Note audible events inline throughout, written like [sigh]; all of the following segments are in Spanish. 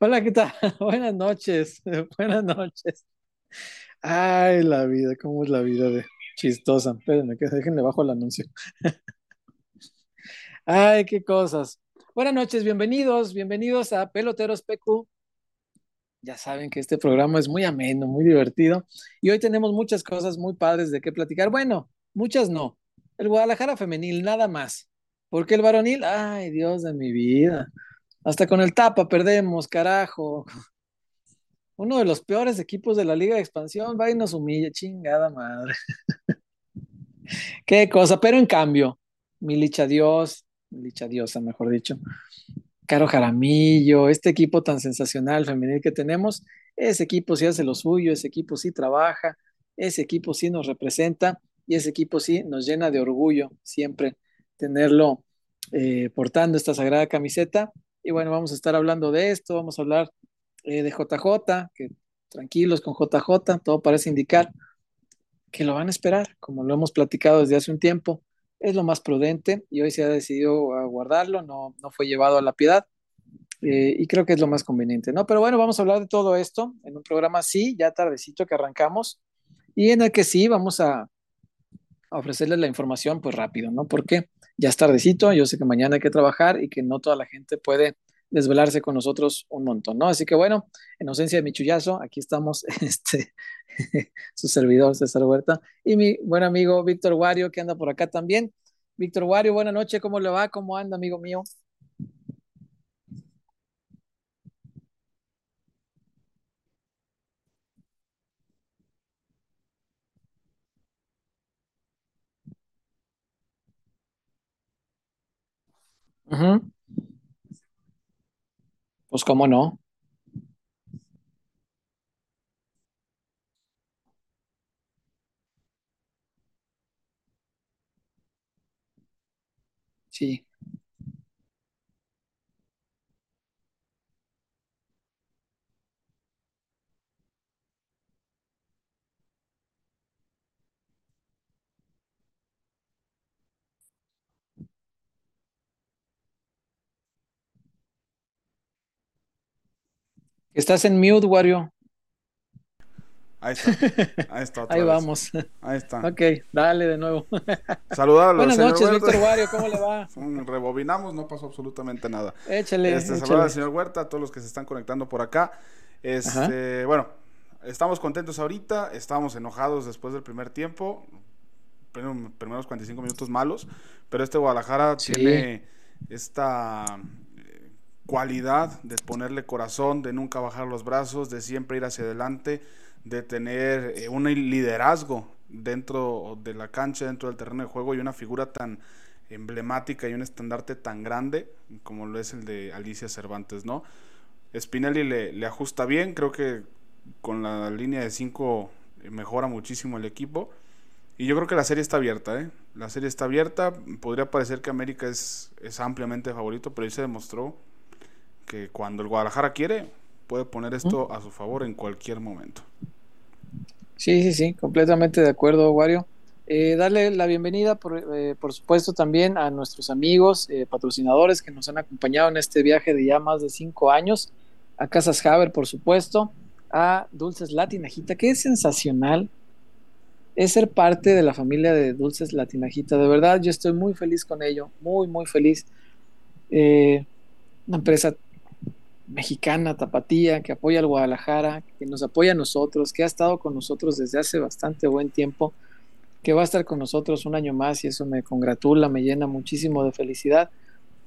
Hola, ¿qué tal? [laughs] Buenas noches, [laughs] buenas noches. Ay, la vida, ¿cómo es la vida de chistosa? Espérenme, que bajo el anuncio. [laughs] Ay, qué cosas. Buenas noches, bienvenidos, bienvenidos a Peloteros PQ. Ya saben que este programa es muy ameno, muy divertido y hoy tenemos muchas cosas muy padres de qué platicar. Bueno, muchas no. El Guadalajara femenil, nada más. Porque el varonil, ay, Dios de mi vida. Hasta con el tapa perdemos, carajo. Uno de los peores equipos de la Liga de Expansión va y nos humilla, chingada madre. [laughs] Qué cosa, pero en cambio, Milicha Dios, Milicha Diosa, mejor dicho, Caro Jaramillo, este equipo tan sensacional femenil que tenemos, ese equipo sí hace lo suyo, ese equipo sí trabaja, ese equipo sí nos representa y ese equipo sí nos llena de orgullo siempre tenerlo eh, portando esta sagrada camiseta y bueno, vamos a estar hablando de esto, vamos a hablar eh, de JJ, que tranquilos con JJ, todo parece indicar que lo van a esperar, como lo hemos platicado desde hace un tiempo, es lo más prudente y hoy se ha decidido guardarlo, no, no fue llevado a la piedad eh, y creo que es lo más conveniente, ¿no? Pero bueno, vamos a hablar de todo esto en un programa así, ya tardecito que arrancamos y en el que sí vamos a, a ofrecerles la información pues rápido, ¿no? Porque ya es tardecito, yo sé que mañana hay que trabajar y que no toda la gente puede desvelarse con nosotros un montón, ¿no? Así que bueno, en ausencia de mi chullazo, aquí estamos, [laughs] este, [laughs] su servidor César Huerta y mi buen amigo Víctor Wario, que anda por acá también. Víctor Wario, buena noche, ¿cómo le va? ¿Cómo anda, amigo mío? Ujú. Pues cómo no, sí. Estás en mute, Wario. Ahí está, [laughs] ahí está otra Ahí vez. vamos. Ahí está. Ok, dale de nuevo. [laughs] Saludar Buenas señor noches. Víctor Wario, ¿cómo le va? [laughs] Rebobinamos, no pasó absolutamente nada. Échale, Este, saludar al señor Huerta, a todos los que se están conectando por acá. Este, bueno, estamos contentos ahorita, estábamos enojados después del primer tiempo, prim- primeros 45 minutos malos, pero este Guadalajara Sí. tiene esta cualidad de ponerle corazón, de nunca bajar los brazos, de siempre ir hacia adelante, de tener eh, un liderazgo dentro de la cancha, dentro del terreno de juego y una figura tan emblemática y un estandarte tan grande como lo es el de Alicia Cervantes, ¿no? Spinelli le, le ajusta bien, creo que con la línea de 5 mejora muchísimo el equipo. Y yo creo que la serie está abierta, ¿eh? La serie está abierta. Podría parecer que América es, es ampliamente favorito, pero ahí se demostró que cuando el Guadalajara quiere, puede poner esto a su favor en cualquier momento. Sí, sí, sí, completamente de acuerdo, Wario. Eh, darle la bienvenida, por, eh, por supuesto, también a nuestros amigos eh, patrocinadores que nos han acompañado en este viaje de ya más de cinco años, a Casas Haber, por supuesto, a Dulces Latinajita, que es sensacional, es ser parte de la familia de Dulces Latinajita. De verdad, yo estoy muy feliz con ello, muy, muy feliz. Eh, una empresa mexicana, tapatía, que apoya al Guadalajara, que nos apoya a nosotros, que ha estado con nosotros desde hace bastante buen tiempo, que va a estar con nosotros un año más y eso me congratula, me llena muchísimo de felicidad,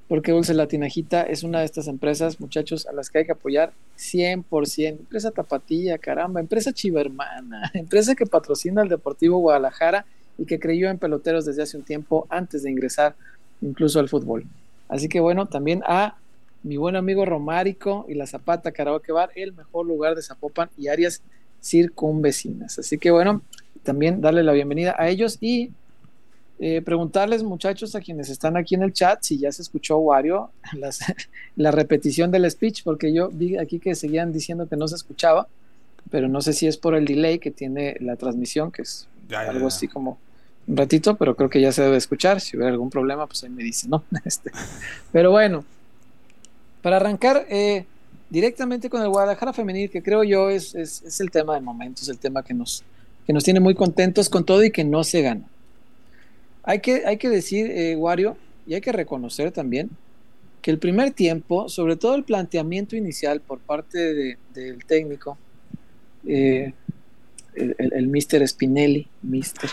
porque Dulce Latinajita es una de estas empresas, muchachos, a las que hay que apoyar 100%. Empresa tapatía, caramba, empresa chivermana, [laughs] empresa que patrocina al Deportivo Guadalajara y que creyó en peloteros desde hace un tiempo antes de ingresar incluso al fútbol. Así que bueno, también a mi buen amigo Romárico y la Zapata Karaoke Bar, el mejor lugar de Zapopan y áreas circunvecinas. Así que bueno, también darle la bienvenida a ellos y eh, preguntarles, muchachos, a quienes están aquí en el chat, si ya se escuchó Wario, [laughs] las, la repetición del speech, porque yo vi aquí que seguían diciendo que no se escuchaba, pero no sé si es por el delay que tiene la transmisión, que es Ya, ya, algo ya. así como un ratito, pero creo que ya se debe escuchar. Si hubiera algún problema, pues ahí me dice, ¿no? [laughs] Este, pero bueno, para arrancar, eh, directamente con el Guadalajara femenil, que creo yo es, es, el tema del momento, es el tema que nos, que nos tiene muy contentos con todo y que no se gana. Hay que, hay que decir, eh, Wario, y hay que reconocer también que el primer tiempo, sobre todo el planteamiento inicial por parte del técnico, eh, el, el, Mister Spinelli, Mister.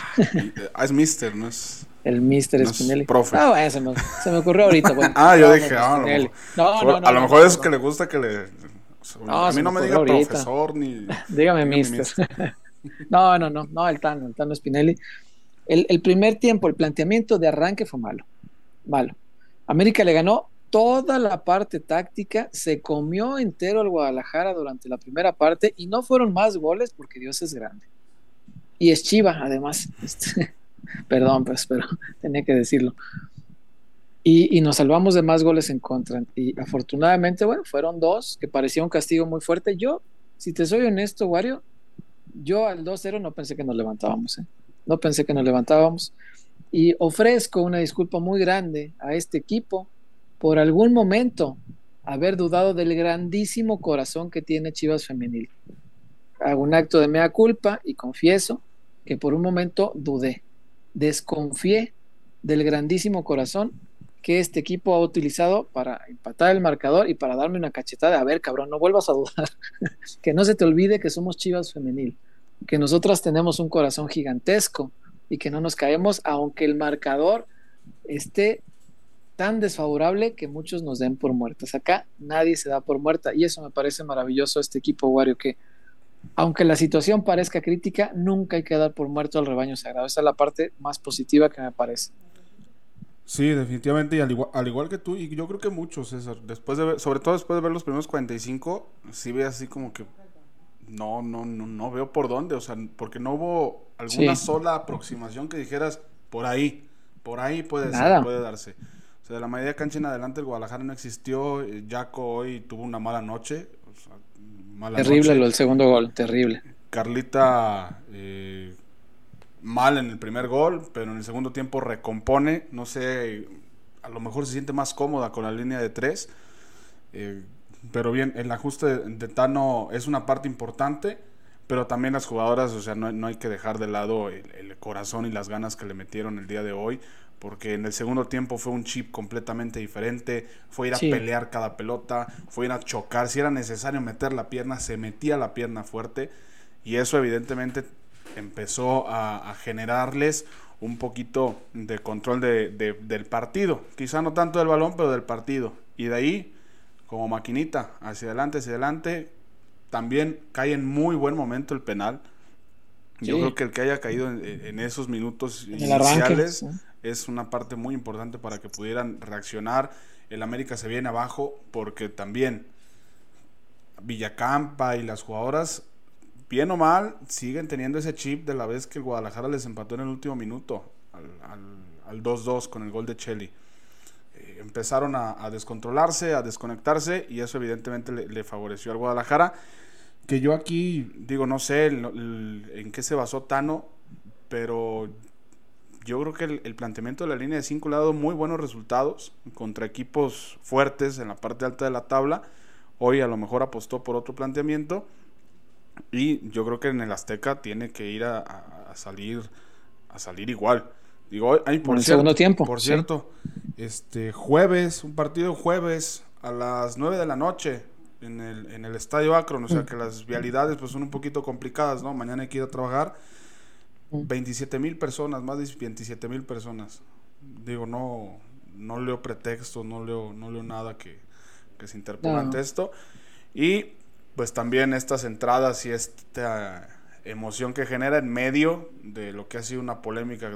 Ah, es Mister, no es. El Mister Spinelli. profe. Ah, bueno, se me, se me ocurrió ahorita. [laughs] ah, yo dije, ah, no, no, no, a lo mejor es que le gusta que le. a mí no me, diga profesor ni. [laughs] Dígame, Mister. [laughs] no, no, no, no, el Tano, el Tano Spinelli. El, el primer tiempo, el planteamiento de arranque fue malo. Malo. América le ganó toda la parte táctica, se comió entero el Guadalajara durante la primera parte y no fueron más goles porque Dios es grande. Y es Chiva, además. Este, perdón, pues, pero [laughs] tenía que decirlo. Y, nos salvamos de más goles en contra. Y afortunadamente, bueno, fueron dos, que parecía un castigo muy fuerte. Yo, si te soy honesto, Wario, yo al 2-0 no pensé que nos levantábamos. ¿eh? No pensé que nos levantábamos. Y ofrezco una disculpa muy grande a este equipo por algún momento haber dudado del grandísimo corazón que tiene Chivas Femenil. Hago un acto de mea culpa y confieso que por un momento dudé, desconfié del grandísimo corazón que este equipo ha utilizado para empatar el marcador y para darme una cachetada. A ver, cabrón, no vuelvas a dudar. [laughs] que no se te olvide que somos Chivas Femenil, que nosotras tenemos un corazón gigantesco y que no nos caemos aunque el marcador esté tan desfavorable que muchos nos den por muertas. Acá nadie se da por muerta y eso me parece maravilloso este equipo Wario que aunque la situación parezca crítica, nunca hay que dar por muerto al rebaño sagrado. Esa es la parte más positiva que me parece. Sí, definitivamente, y al igual, al igual que tú, y yo creo que muchos, César, después de ver, sobre todo después de ver los primeros 45, sí ve así como que no, no, no, no veo por dónde, o sea, porque no hubo alguna sola aproximación que dijeras por ahí, por ahí puede ser, puede darse de la mayoría de cancha en adelante el Guadalajara no existió. Eh, Jaco hoy tuvo una mala noche. Terrible lo del segundo gol, terrible. Carlita eh, mal en el primer gol, pero en el segundo tiempo recompone. No sé, a lo mejor se siente más cómoda con la línea de tres. Eh, pero bien, el ajuste de, Tano es una parte importante, pero también las jugadoras, o sea, no, hay que dejar de lado el, corazón y las ganas que le metieron el día de hoy porque en el segundo tiempo fue un chip completamente diferente, fue ir a pelear cada pelota, fue ir a chocar, si era necesario meter la pierna, se metía la pierna fuerte y eso evidentemente empezó a, generarles un poquito de control de, del partido, quizá no tanto del balón, pero del partido. Y de ahí, como maquinita, hacia adelante, hacia adelante, también cae en muy buen momento el penal. Yo creo que el que haya caído en, esos minutos iniciales es una parte muy importante para que pudieran reaccionar. El América se viene abajo porque también Villacampa y las jugadoras, bien o mal, siguen teniendo ese chip de la vez que el Guadalajara les empató en el último minuto al 2-2 con el gol de Cheli. Eh, empezaron a, descontrolarse, a desconectarse y eso evidentemente le, favoreció al Guadalajara. Que yo aquí digo, no sé en qué se basó Tano, pero yo creo que el, planteamiento de la línea de 5 le ha dado muy buenos resultados contra equipos fuertes en la parte alta de la tabla. Hoy a lo mejor apostó por otro planteamiento y yo creo que en el Azteca tiene que ir a, salir a salir igual. Digo, hay por, el segundo tiempo. Por cierto, este jueves, un partido jueves a las 9 de la noche en el, en el Estadio Akron, o sea mm. que las vialidades pues son un poquito complicadas, ¿no? Mañana hay que ir a trabajar 27 mil personas, más de 27 mil personas. Digo, no, no leo pretextos, no leo, no leo nada que, se interponga ante esto. Y pues también estas entradas y esta emoción que genera en medio de lo que ha sido una polémica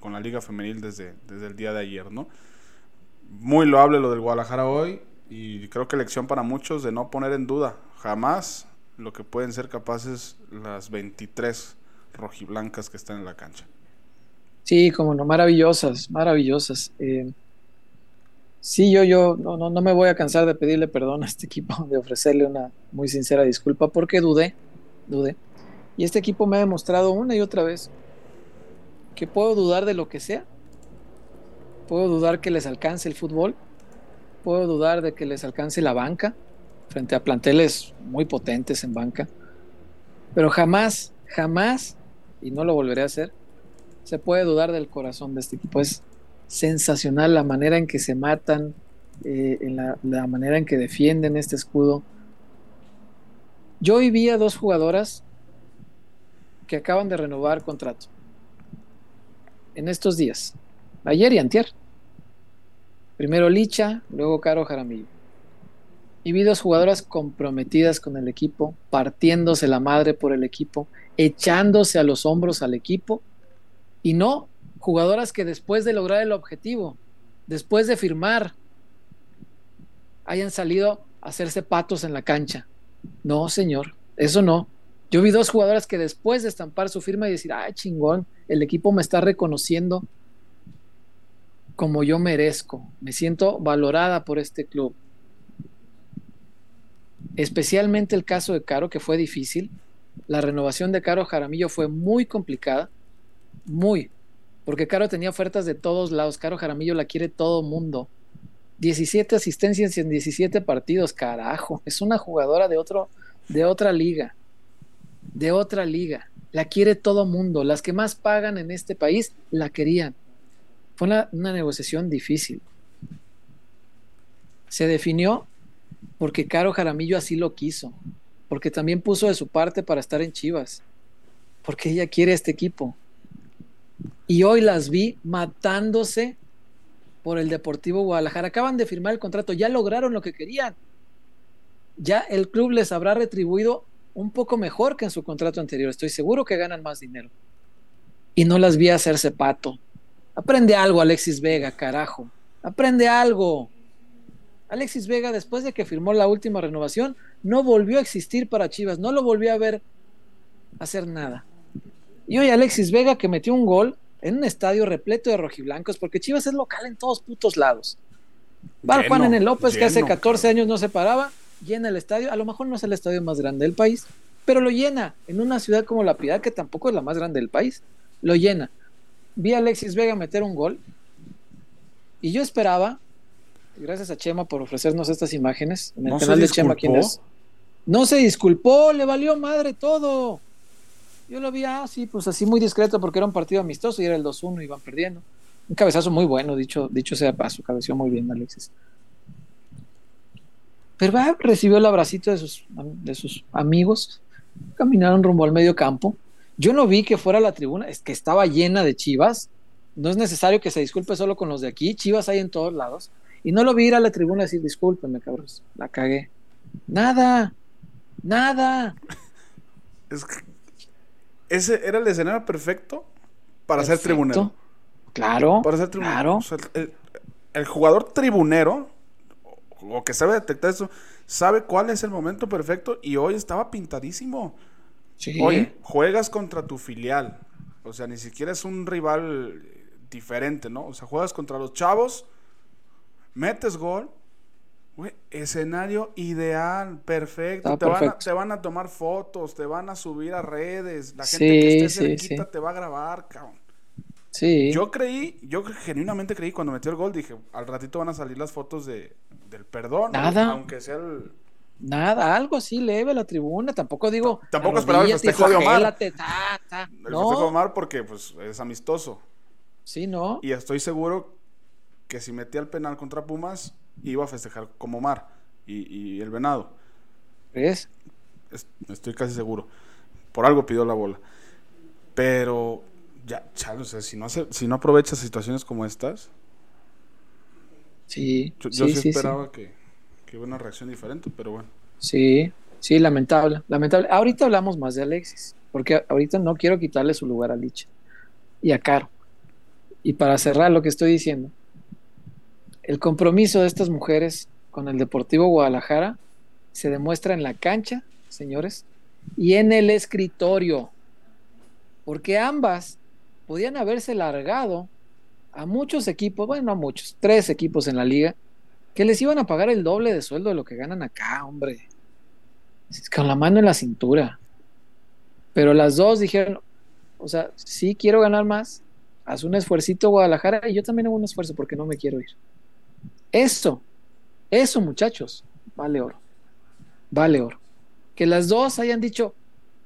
con la Liga Femenil desde, desde el día de ayer, ¿no? Muy loable lo del Guadalajara hoy y creo que lección para muchos de no poner en duda jamás lo que pueden ser capaces las 23 rojiblancas que están en la cancha. Sí, como no, maravillosas, maravillosas. Eh, sí, yo, yo no, no, no me voy a cansar de pedirle perdón a este equipo, de ofrecerle una muy sincera disculpa, porque dudé, dudé. Y este equipo me ha demostrado una y otra vez que puedo dudar de lo que sea. Puedo dudar que les alcance el fútbol, puedo dudar de que les alcance la banca, frente a planteles muy potentes en banca. Pero jamás, jamás, y no lo volveré a hacer, se puede dudar del corazón de este equipo. Es sensacional la manera en que se matan, eh, en la, manera en que defienden este escudo. Yo hoy vi a dos jugadoras que acaban de renovar contrato en estos días, ayer y antier. Primero Licha, luego Caro Jaramillo. Y vi dos jugadoras comprometidas con el equipo, partiéndose la madre por el equipo, echándose a los hombros al equipo, y no jugadoras que después de lograr el objetivo, después de firmar, hayan salido a hacerse patos en la cancha. No, señor, eso no. Yo vi dos jugadoras que después de estampar su firma y decir, ay, chingón, el equipo me está reconociendo como yo merezco. Me siento valorada por este club. Especialmente el caso de Caro, que fue difícil. La renovación de Caro Jaramillo fue muy complicada. Muy. Porque Caro tenía ofertas de todos lados. Caro Jaramillo la quiere todo mundo. 17 asistencias en 17 partidos, carajo. Es una jugadora de, otro, de otra liga de otra liga. La quiere todo mundo. Las que más pagan en este país la querían. Fue una, negociación difícil. Se definió porque Caro Jaramillo así lo quiso. Porque también puso de su parte para estar en Chivas. Porque ella quiere este equipo. Y hoy las vi matándose por el Deportivo Guadalajara. Acaban de firmar el contrato, ya lograron lo que querían. Ya el club les habrá retribuido un poco mejor que en su contrato anterior. Estoy seguro que ganan más dinero. Y no las vi hacerse pato. Aprende algo, Alexis Vega, carajo. Aprende algo. Alexis Vega, después de que firmó la última renovación, no volvió a existir para Chivas, no lo volvió a ver hacer nada. Y hoy Alexis Vega que metió un gol en un estadio repleto de rojiblancos, porque Chivas es local en todos putos lados. Va Juan en el López, que hace 14 años no se paraba, llena el estadio. A lo mejor no es el estadio más grande del país, pero lo llena en una ciudad como La Piedad, que tampoco es la más grande del país. Lo llena. Vi a Alexis Vega meter un gol y yo esperaba, gracias a Chema por ofrecernos estas imágenes en el canal de Chema, ¿quién es? No se disculpó, le valió madre todo. Yo lo vi así, ah, pues así muy discreto porque era un partido amistoso y era el 2-1 y iban perdiendo. Un cabezazo muy bueno, dicho, dicho sea paso, cabeció muy bien Alexis. Pero recibió el abracito de sus, de sus amigos, caminaron rumbo al medio campo. Yo no vi que fuera la tribuna, es que estaba llena de chivas. No es necesario que se disculpe solo con los de aquí, chivas hay en todos lados. Y no lo vi ir a la tribuna y decir, discúlpeme, cabros, la cagué. Nada, nada. [laughs] Es que ese era el escenario perfecto para ser tribunero. Claro. Para ser tribunero. el, jugador tribunero o que sabe detectar eso, sabe cuál es el momento perfecto y hoy estaba pintadísimo. Sí. Oye, juegas contra tu filial, o sea, ni siquiera es un rival diferente, ¿no? O sea, juegas contra los chavos, metes gol, escenario ideal, perfecto. Te, Van a, te, Van a, tomar fotos, te van a subir a redes, la gente que esté cerquita te va a grabar, cabrón. Sí. Yo creí, yo genuinamente creí cuando metió el gol, dije, al ratito van a salir las fotos de, del perdón. Nada. Aunque sea el... Nada, algo así leve a la tribuna. Tampoco digo. tampoco esperaba el festejo de Omar. El festejo de Omar porque pues es amistoso. Sí, ¿no? Y estoy seguro que si metía el penal contra Pumas, iba a festejar como Omar y, el venado. ¿Ves? estoy casi seguro. Por algo pidió la bola. Pero ya, o sea, si no, hace, si no aprovechas situaciones como estas, Sí. Yo sí, esperaba Que, que, hubiera una reacción diferente, pero bueno. Sí, sí, lamentable, lamentable. Ahorita hablamos más de Alexis, porque ahorita no quiero quitarle su lugar a Licha y a Caro. Y para cerrar lo que estoy diciendo, el compromiso de estas mujeres con el Deportivo Guadalajara se demuestra en la cancha, señores, y en el escritorio, porque ambas podían haberse largado a muchos equipos, bueno, a muchos, tres equipos en la liga, que les iban a pagar el doble de sueldo de lo que ganan acá, hombre. Con la mano en la cintura. Pero las dos dijeron, o sea, sí quiero ganar más, haz un esfuercito Guadalajara y yo también hago un esfuerzo porque no me quiero ir. Eso, eso muchachos, vale oro. vale oro. Que las dos hayan dicho,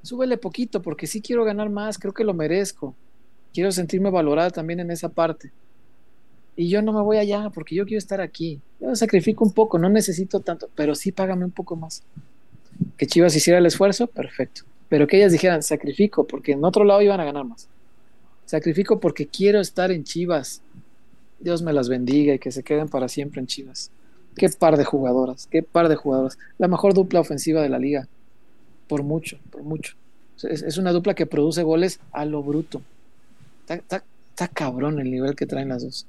súbele poquito porque sí quiero ganar más, creo que lo merezco. Quiero sentirme valorada también en esa parte. Y yo no me voy allá porque yo quiero estar aquí. Yo sacrifico un poco, no necesito tanto, pero sí págame un poco más. Que Chivas hiciera el esfuerzo, perfecto. Pero que ellas dijeran, sacrifico porque en otro lado iban a ganar más. Sacrifico porque quiero estar en Chivas. Dios me las bendiga y que se queden para siempre en Chivas. Qué par de jugadoras, qué par de jugadoras. La mejor dupla ofensiva de la liga. Por mucho, por mucho. Es, una dupla que produce goles a lo bruto. Está, está cabrón el nivel que traen las dos.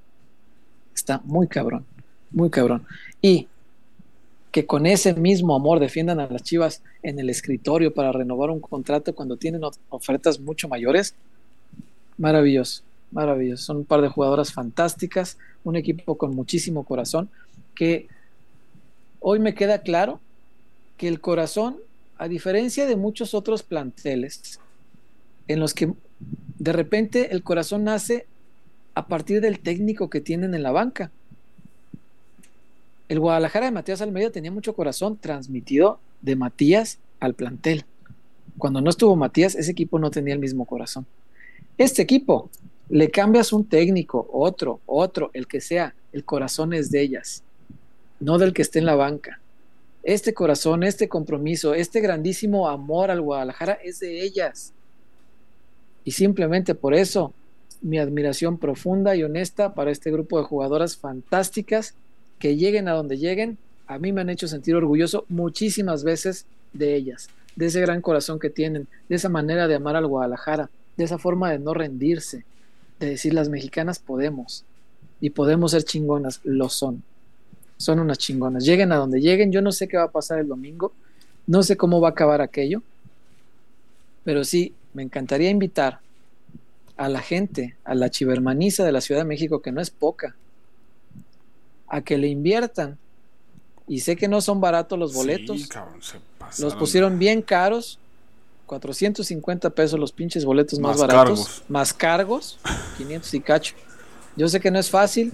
Está muy cabrón, muy cabrón. Y que con ese mismo amor defiendan a las Chivas en el escritorio para renovar un contrato cuando tienen ofertas mucho mayores, maravilloso, maravilloso. Son un par de jugadoras fantásticas, un equipo con muchísimo corazón, que hoy me queda claro que el corazón, a diferencia de muchos otros planteles, en los que de repente el corazón nace a partir del técnico que tienen en la banca. El Guadalajara de Matías Almeida tenía mucho corazón transmitido de Matías al plantel. Cuando no estuvo Matías, ese equipo no tenía el mismo corazón. Este equipo, le cambias un técnico, otro, otro, el que sea, el corazón es de ellas, no del que esté en la banca. Este corazón, este compromiso, este grandísimo amor al Guadalajara es de ellas. Y simplemente por eso mi admiración profunda y honesta para este grupo de jugadoras fantásticas que lleguen a donde lleguen. A mí me han hecho sentir orgulloso muchísimas veces de ellas, de ese gran corazón que tienen, de esa manera de amar al Guadalajara, de esa forma de no rendirse, de decir las mexicanas podemos y podemos ser chingonas, lo son. Son unas chingonas. Lleguen a donde lleguen, yo no sé qué va a pasar el domingo, no sé cómo va a acabar aquello, pero sí, me encantaría invitar a la gente, a la chivermaniza de la Ciudad de México, que no es poca, a que le inviertan. Y sé que no son baratos los boletos. los pusieron bien caros. 450 pesos los pinches boletos más, baratos. Más cargos. [laughs] 500 y cacho. Yo sé que no es fácil.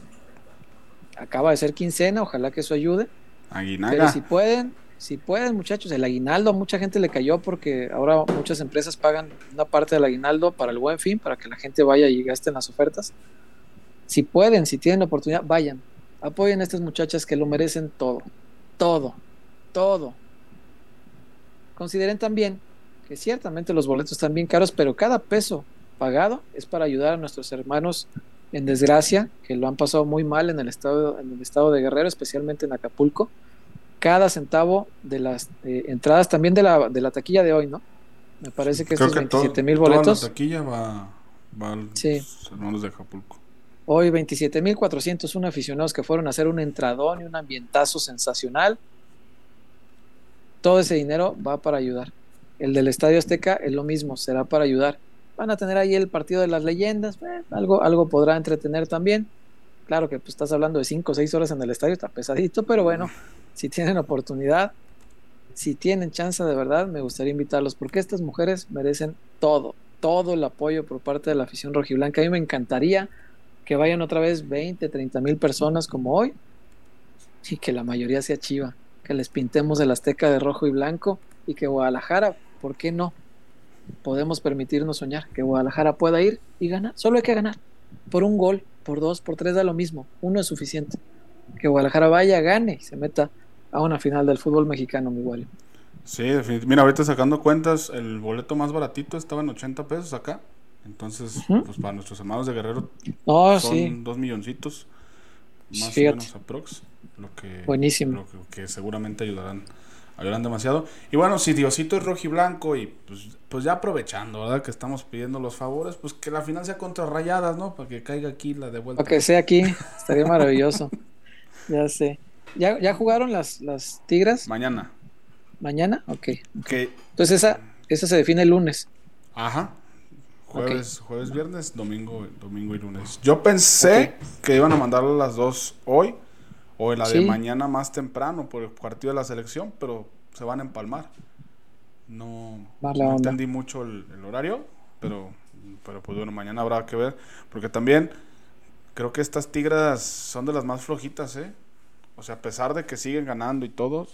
Acaba de ser quincena. Ojalá que eso ayude. Pero si pueden, si pueden, muchachos, el aguinaldo a mucha gente le cayó porque ahora muchas empresas pagan una parte del aguinaldo para el buen fin, para que la gente vaya y gaste en las ofertas. Si pueden, si tienen oportunidad, vayan. Apoyen a estas muchachas que lo merecen todo. Todo. Todo. Consideren también que ciertamente los boletos están bien caros, pero cada peso pagado es para ayudar a nuestros hermanos en desgracia, que lo han pasado muy mal en el estado, en el estado de Guerrero, especialmente en Acapulco cada centavo de las eh, entradas también de la, de la taquilla de hoy, ¿no? Me parece que estos 27 mil boletos. la taquilla va, va al sí. hermanos de Acapulco. Hoy 27 mil 401 aficionados que fueron a hacer un entradón y un ambientazo sensacional. Todo ese dinero va para ayudar. El del Estadio Azteca es lo mismo, será para ayudar. Van a tener ahí el partido de las leyendas, eh, algo, algo podrá entretener también. Claro que pues, estás hablando de 5 o 6 horas en el estadio, está pesadito, pero bueno, si tienen oportunidad, si tienen chance de verdad, me gustaría invitarlos, porque estas mujeres merecen todo, todo el apoyo por parte de la afición rojiblanca. A mí me encantaría que vayan otra vez 20, 30 mil personas como hoy y que la mayoría sea chiva, que les pintemos el Azteca de rojo y blanco y que Guadalajara, ¿por qué no? Podemos permitirnos soñar que Guadalajara pueda ir y ganar, solo hay que ganar por un gol, por dos, por tres da lo mismo, uno es suficiente. Que Guadalajara vaya, gane y se meta a una final del fútbol mexicano, mi igual. Sí, definitivamente. Mira, ahorita sacando cuentas, el boleto más baratito estaba en 80 pesos acá. Entonces, pues para nuestros hermanos de Guerrero son dos milloncitos, más o menos aprox. Lo que, Buenísimo. Lo que seguramente ayudarán ayudan demasiado. Y bueno, si Diosito es rojo y blanco y pues, pues ya aprovechando, ¿verdad? Que estamos pidiendo los favores, pues que la final sea contra rayadas, ¿no? Para que caiga aquí la de vuelta. Para que sea aquí, estaría maravilloso. [laughs] ya sé. ¿Ya, ¿Ya jugaron las, las Tigras? Mañana. ¿Mañana? Ok. okay. Entonces esa, esa se define el lunes. Ajá. Jueves, jueves, viernes, domingo, domingo y lunes. Yo pensé que iban a mandar las dos hoy o en la de mañana más temprano por el partido de la selección, pero se van a empalmar. No, entendí mucho el, horario, pero, pero pues bueno, mañana habrá que ver, porque también creo que estas tigras son de las más flojitas, ¿eh? O sea, a pesar de que siguen ganando y todo,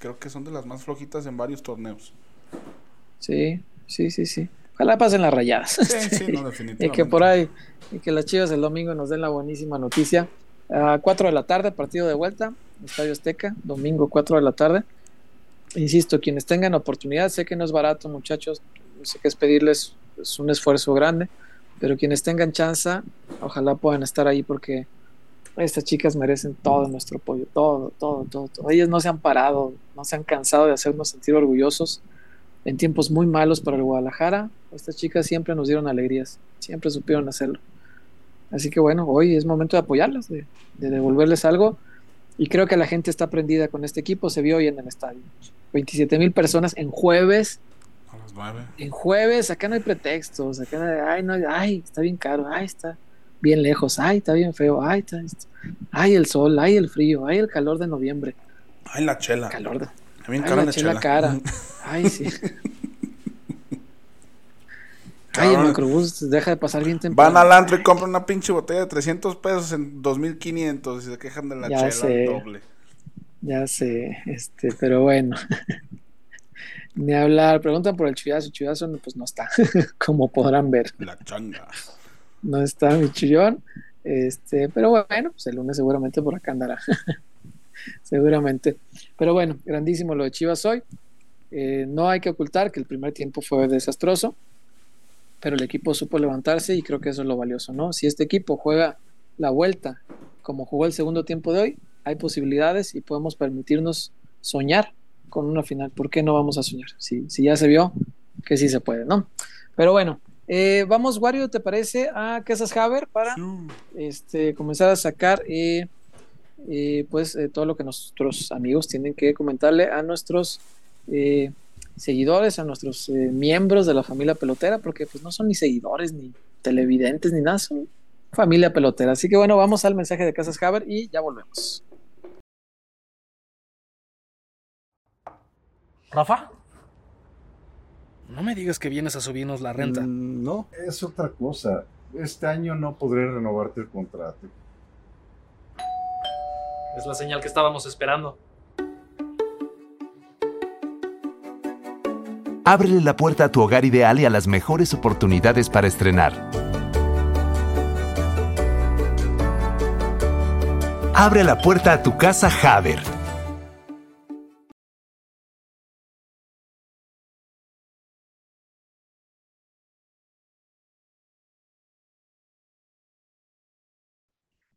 creo que son de las más flojitas en varios torneos. Sí, sí, sí, sí. Ojalá pasen las rayadas. Sí, sí, no, definitivamente. [laughs] y que por ahí, y que las chivas el domingo nos den la buenísima noticia. A 4 de la tarde, partido de vuelta, Estadio Azteca, domingo 4 de la tarde. Insisto, quienes tengan oportunidad, sé que no es barato, muchachos, sé que es pedirles es un esfuerzo grande, pero quienes tengan chance, ojalá puedan estar ahí porque estas chicas merecen todo nuestro apoyo, todo, todo, todo, todo. Ellas no se han parado, no se han cansado de hacernos sentir orgullosos en tiempos muy malos para el Guadalajara. Estas chicas siempre nos dieron alegrías, siempre supieron hacerlo. Así que bueno, hoy es momento de apoyarlas, de, de devolverles algo. Y creo que la gente está prendida con este equipo, se vio hoy en el estadio. 27 mil personas en jueves. A las nueve. En jueves, acá no hay pretextos, acá no hay, ay, no, ay, está bien caro, ay, está bien lejos, ay, está bien feo, ay, está, ay, el sol, ay, el frío, ay, el calor de noviembre, Ay, la chela. calor de, ay, cara la la chela chela. cara, [laughs] ay, sí. Ay, el Cabrón. macrobús deja de pasar bien temprano. Van al antro y compran una pinche botella de 300 pesos en 2500 y se quejan de la Ya chela sé. doble. Ya sé, este, pero bueno. [laughs] Ni hablar, preguntan por el chullazo, el chullazo pues no está, [laughs] como podrán ver. La changa. no está mi chillón. Este, pero bueno, pues el lunes seguramente por acá andará. [laughs] seguramente. Pero bueno, grandísimo lo de Chivas hoy. Eh, no hay que ocultar que el primer tiempo fue desastroso, pero el equipo supo levantarse y creo que eso es lo valioso, ¿no? Si este equipo juega la vuelta como jugó el segundo tiempo de hoy, hay posibilidades y podemos permitirnos soñar con una final. ¿Por qué no vamos a soñar? Si, si ya se vio que sí se puede, ¿no? Pero bueno, eh, vamos, Wario, ¿te parece? A Casas Haber para este, comenzar a sacar eh, eh, pues eh, todo lo que nuestros amigos tienen que comentarle a nuestros eh, seguidores, a nuestros eh, miembros de la familia pelotera, porque pues no son ni seguidores, ni televidentes, ni nada, son familia pelotera. Así que bueno, vamos al mensaje de Casas Haber y ya volvemos. ¿Rafa? No me digas que vienes a subirnos la renta. Mm, no, es otra cosa. Este año no podré renovarte el contrato. Es la señal que estábamos esperando. Ábrele la puerta a tu hogar ideal y a las mejores oportunidades para estrenar. Abre la puerta a tu casa Haber.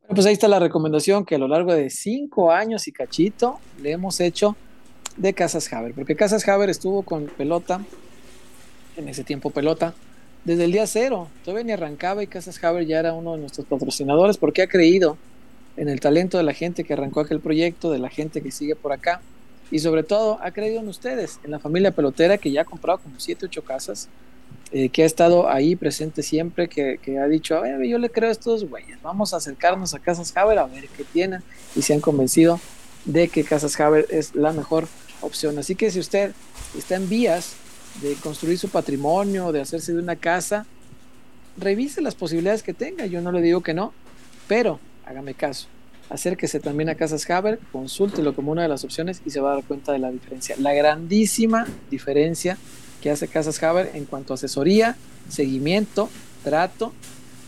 Pues ahí está la recomendación que a lo largo de cinco años y cachito le hemos hecho de Casas Haber, porque Casas Haber estuvo con pelota, en ese tiempo pelota, desde el día cero. Todavía ni arrancaba y Casas Haber ya era uno de nuestros patrocinadores porque ha creído en el talento de la gente que arrancó aquel proyecto, de la gente que sigue por acá y sobre todo ha creído en ustedes, en la familia pelotera que ya ha comprado como 7, 8 casas, eh, que ha estado ahí presente siempre, que, ha dicho, "Oye, yo le creo a estos güeyes, vamos a acercarnos a Casas Haber a ver qué tienen y se han convencido de que Casas Haber es la mejor opción. Así que si usted está en vías de construir su patrimonio, de hacerse de una casa, revise las posibilidades que tenga. Yo no le digo que no, pero hágame caso. Acérquese también a Casas Haber, consúltelo como una de las opciones y se va a dar cuenta de la diferencia. La grandísima diferencia que hace Casas Haber en cuanto a asesoría, seguimiento, trato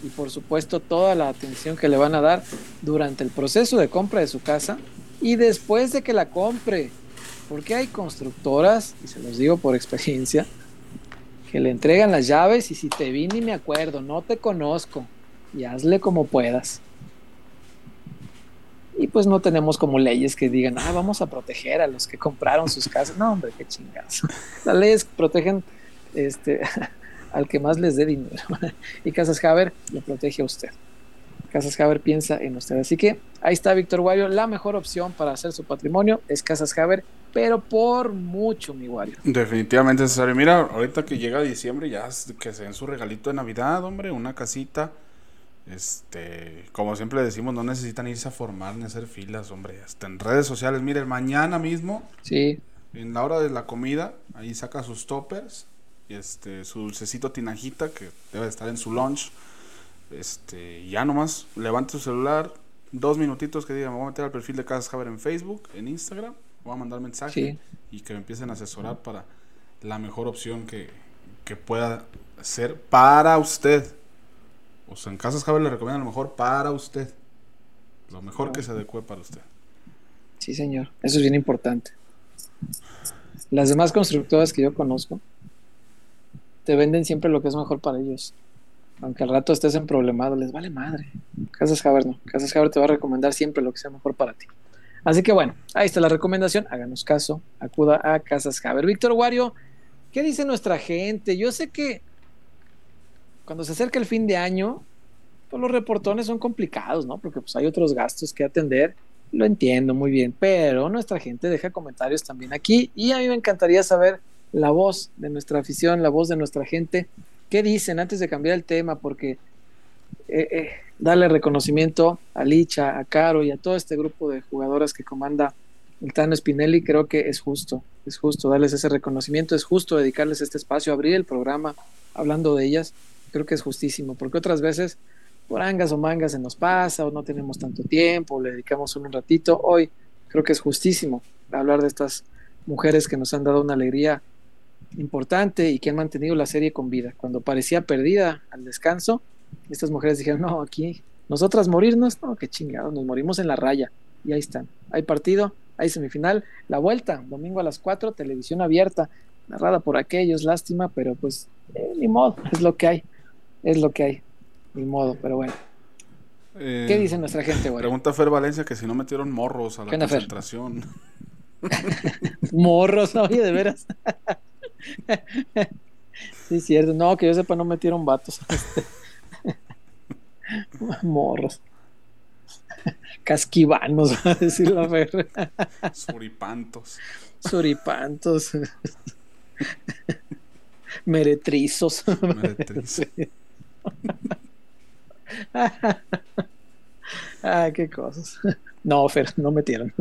y por supuesto toda la atención que le van a dar durante el proceso de compra de su casa y después de que la compre. Porque hay constructoras, y se los digo por experiencia, que le entregan las llaves y si te vi ni me acuerdo, no te conozco y hazle como puedas. Y pues no tenemos como leyes que digan, ah, vamos a proteger a los que compraron sus casas. No, hombre, qué chingados. Las leyes protegen este, [laughs] al que más les dé dinero. [laughs] y Casas Haber le protege a usted. Casas Haber piensa en usted. Así que ahí está Víctor Wario. La mejor opción para hacer su patrimonio es Casas Haber, pero por mucho, mi Wario. Definitivamente necesario. Mira, ahorita que llega diciembre, ya que se den su regalito de Navidad, hombre, una casita. Este, como siempre decimos, no necesitan irse a formar ni hacer filas, hombre. Hasta en redes sociales, miren, mañana mismo, Sí, en la hora de la comida, ahí saca sus toppers, este, su dulcecito tinajita que debe de estar en su lunch. Este, ya nomás, levante su celular, dos minutitos que diga, me voy a meter al perfil de Casas Haber en Facebook, en Instagram, voy a mandar mensaje y que me empiecen a asesorar para la mejor opción que, que pueda ser para usted. O sea, en Casas Javier le recomiendo lo mejor para usted. Lo mejor que se adecue para usted. Sí, señor. Eso es bien importante. Las demás constructoras que yo conozco te venden siempre lo que es mejor para ellos. Aunque al rato estés en problemado, les vale madre. Casas Javier no. Casas Javier te va a recomendar siempre lo que sea mejor para ti. Así que bueno, ahí está la recomendación. Háganos caso. Acuda a Casas Javier. Víctor Wario, ¿qué dice nuestra gente? Yo sé que cuando se acerca el fin de año, pues los reportones son complicados, ¿no? Porque pues hay otros gastos que atender. Lo entiendo muy bien, pero nuestra gente deja comentarios también aquí y a mí me encantaría saber la voz de nuestra afición, la voz de nuestra gente. ¿Qué dicen antes de cambiar el tema? Porque eh, eh, darle reconocimiento a Licha, a Caro y a todo este grupo de jugadoras que comanda el Tano Spinelli, creo que es justo, es justo darles ese reconocimiento, es justo dedicarles este espacio, abrir el programa hablando de ellas creo que es justísimo, porque otras veces por angas o mangas se nos pasa o no tenemos tanto tiempo, le dedicamos un ratito. Hoy creo que es justísimo hablar de estas mujeres que nos han dado una alegría importante y que han mantenido la serie con vida. Cuando parecía perdida al descanso, estas mujeres dijeron, no, aquí, nosotras morirnos, no, qué chingados, nos morimos en la raya. Y ahí están. Hay partido, hay semifinal, la vuelta, domingo a las 4, televisión abierta, narrada por aquellos, lástima, pero pues eh, ni modo, es lo que hay es lo que hay. Ni modo, pero bueno. ¿Qué eh, dice nuestra gente, güey? Pregunta Fer Valencia que si no metieron morros a la concentración. [laughs] morros, oye, de veras. [laughs] sí, cierto. No, que yo sepa, no metieron vatos. [laughs] [laughs] morros. Casquivanos, [laughs] va a decir la Fer. Suripantos. Suripantos. Meretrizos. Meretrizos. [laughs] ah, qué cosas. No, Fer, no metieron.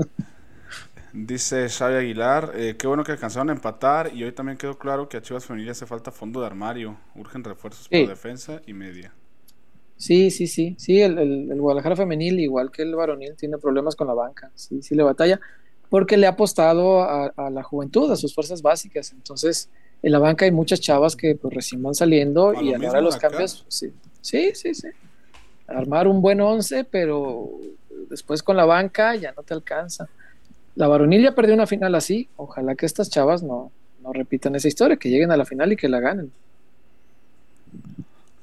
Dice Xavi Aguilar, eh, qué bueno que alcanzaron a empatar y hoy también quedó claro que a Chivas Femenil hace falta fondo de armario, urgen refuerzos para defensa y media. Sí, sí, sí, sí, el, Guadalajara femenil, igual que el varonil, tiene problemas con la banca, sí, sí le batalla, porque le ha apostado a, la juventud, a sus fuerzas básicas, entonces en la banca hay muchas chavas que pues recién van saliendo y ahora los cambios, sí, Sí, sí, sí. Armar un buen once, pero después con la banca ya no te alcanza. La varonil ya perdió una final así. Ojalá que estas chavas no, no repitan esa historia, que lleguen a la final y que la ganen.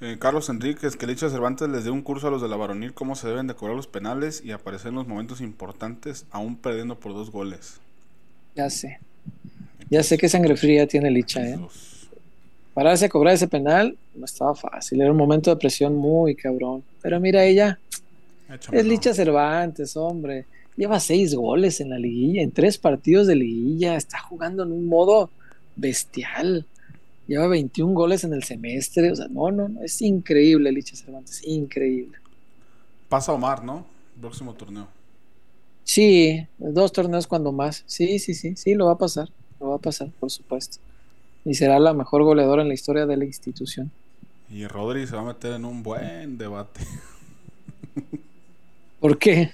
Eh, Carlos Enríquez, que Licha Cervantes les dé un curso a los de la varonil cómo se deben de cobrar los penales y aparecer en los momentos importantes, aún perdiendo por dos goles. Ya sé. Ya sé qué sangre fría tiene Licha, ¿eh? pararse a cobrar ese penal no estaba fácil, era un momento de presión muy cabrón. Pero mira ella, es Licha Cervantes, hombre. Lleva seis goles en la liguilla, en tres partidos de liguilla, está jugando en un modo bestial. Lleva 21 goles en el semestre, o sea, no, no, no, es increíble Licha Cervantes, increíble. Pasa Omar, ¿no? Próximo torneo. Sí, dos torneos cuando más. Sí, sí, sí, sí, lo va a pasar, lo va a pasar, por supuesto y será la mejor goleadora en la historia de la institución. Y Rodri se va a meter en un buen debate. [laughs] ¿Por qué?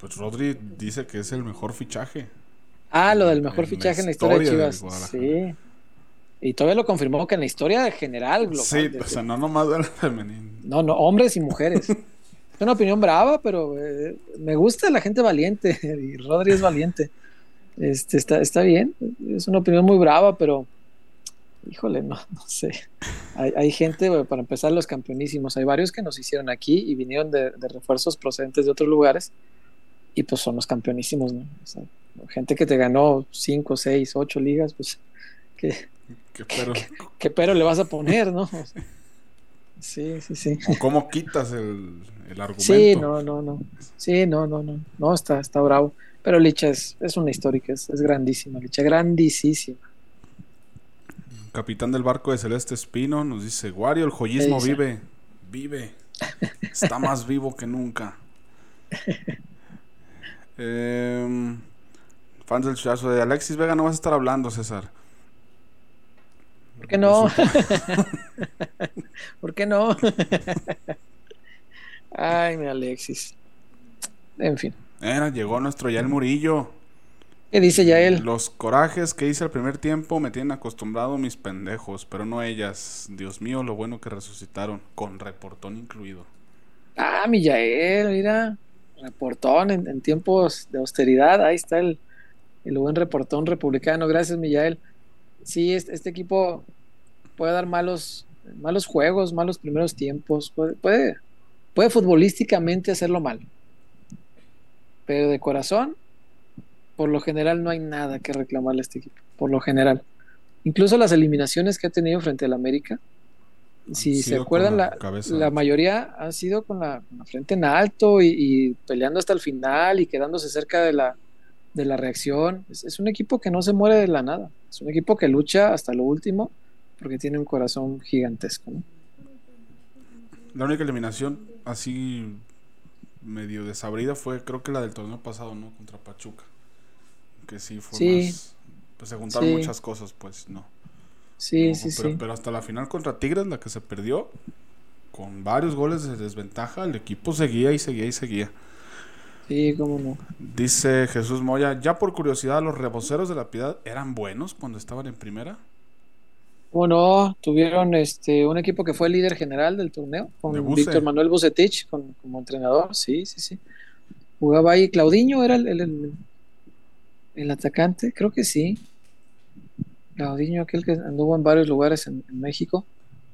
Pues Rodri dice que es el mejor fichaje. Ah, lo del mejor fichaje en la historia, de Chivas. sí. Y todavía lo confirmó que en la historia general global. Sí, o sea, no nomás del femenino. No, no, hombres y mujeres. [laughs] es una opinión brava, pero eh, me gusta la gente valiente. [laughs] Y Rodri es valiente. Este, está, está bien. Es una opinión muy brava, pero híjole, no, no sé. Hay, gente, para empezar, los campeonísimos. Hay varios que nos hicieron aquí y vinieron de, refuerzos procedentes de otros lugares y pues son los campeonísimos, ¿no? gente que te ganó 5, 6, 8 ligas, pues [laughs] que, [laughs] ¿Qué pero? le vas a poner, ¿no? [laughs] Sí, sí, sí. cómo quitas el, argumento? Sí, no, no, no. Sí, no, no, no. No, está, está bravo. Pero Licha es, es una histórica, es, es grandísima, Licha, grandísima. Capitán del barco de Celeste Espino nos dice, Wario, el joyismo vive, vive, está más vivo que nunca. [laughs] Em, fans del chazo de Alexis Vega no vas a estar hablando, César. ¿Por qué no? [laughs] ¿Por qué no? Ay, mi Alexis. En fin. llegó nuestro ya el Murillo. ¿Qué dice ya él? Los corajes que hice al primer tiempo me tienen acostumbrado mis pendejos, pero no ellas. Dios mío, lo bueno que resucitaron, con reportón incluido. Ah, mi Yael, mira, reportón en, en tiempos de austeridad, ahí está el, el buen reportón republicano, gracias mi Yael. Sí, este, este equipo puede dar malos, malos juegos, malos primeros tiempos, puede, puede, puede futbolísticamente hacerlo mal, pero de corazón por lo general no hay nada que reclamarle a este equipo, por lo general. Incluso las eliminaciones que ha tenido frente al América, si se acuerdan, la, la, mayoría han sido con la, con la frente en alto y, y, peleando hasta el final y quedándose cerca de la, de la reacción. Es, es, un equipo que no se muere de la nada, es un equipo que lucha hasta lo último porque tiene un corazón gigantesco. ¿no? La única eliminación así medio desabrida fue creo que la del torneo pasado, ¿no? Contra Pachuca que sí fue sí, más. Pues se juntaron sí. muchas cosas, pues no. Sí, No, sí, pero, sí. pero hasta la final contra Tigres, la que se perdió, con varios goles de desventaja, el equipo seguía y seguía y seguía. Sí, cómo no. Dice Jesús Moya, ya por curiosidad, ¿los reboceros de la piedad eran buenos cuando estaban en primera? Bueno, tuvieron este un equipo que fue líder general del torneo, con. Víctor Manuel Bucetich con- como entrenador, sí, sí, sí. Jugaba ahí, Claudinho era el, el- el- el atacante, creo que sí. Claudinho, aquel que anduvo en varios lugares en, en México.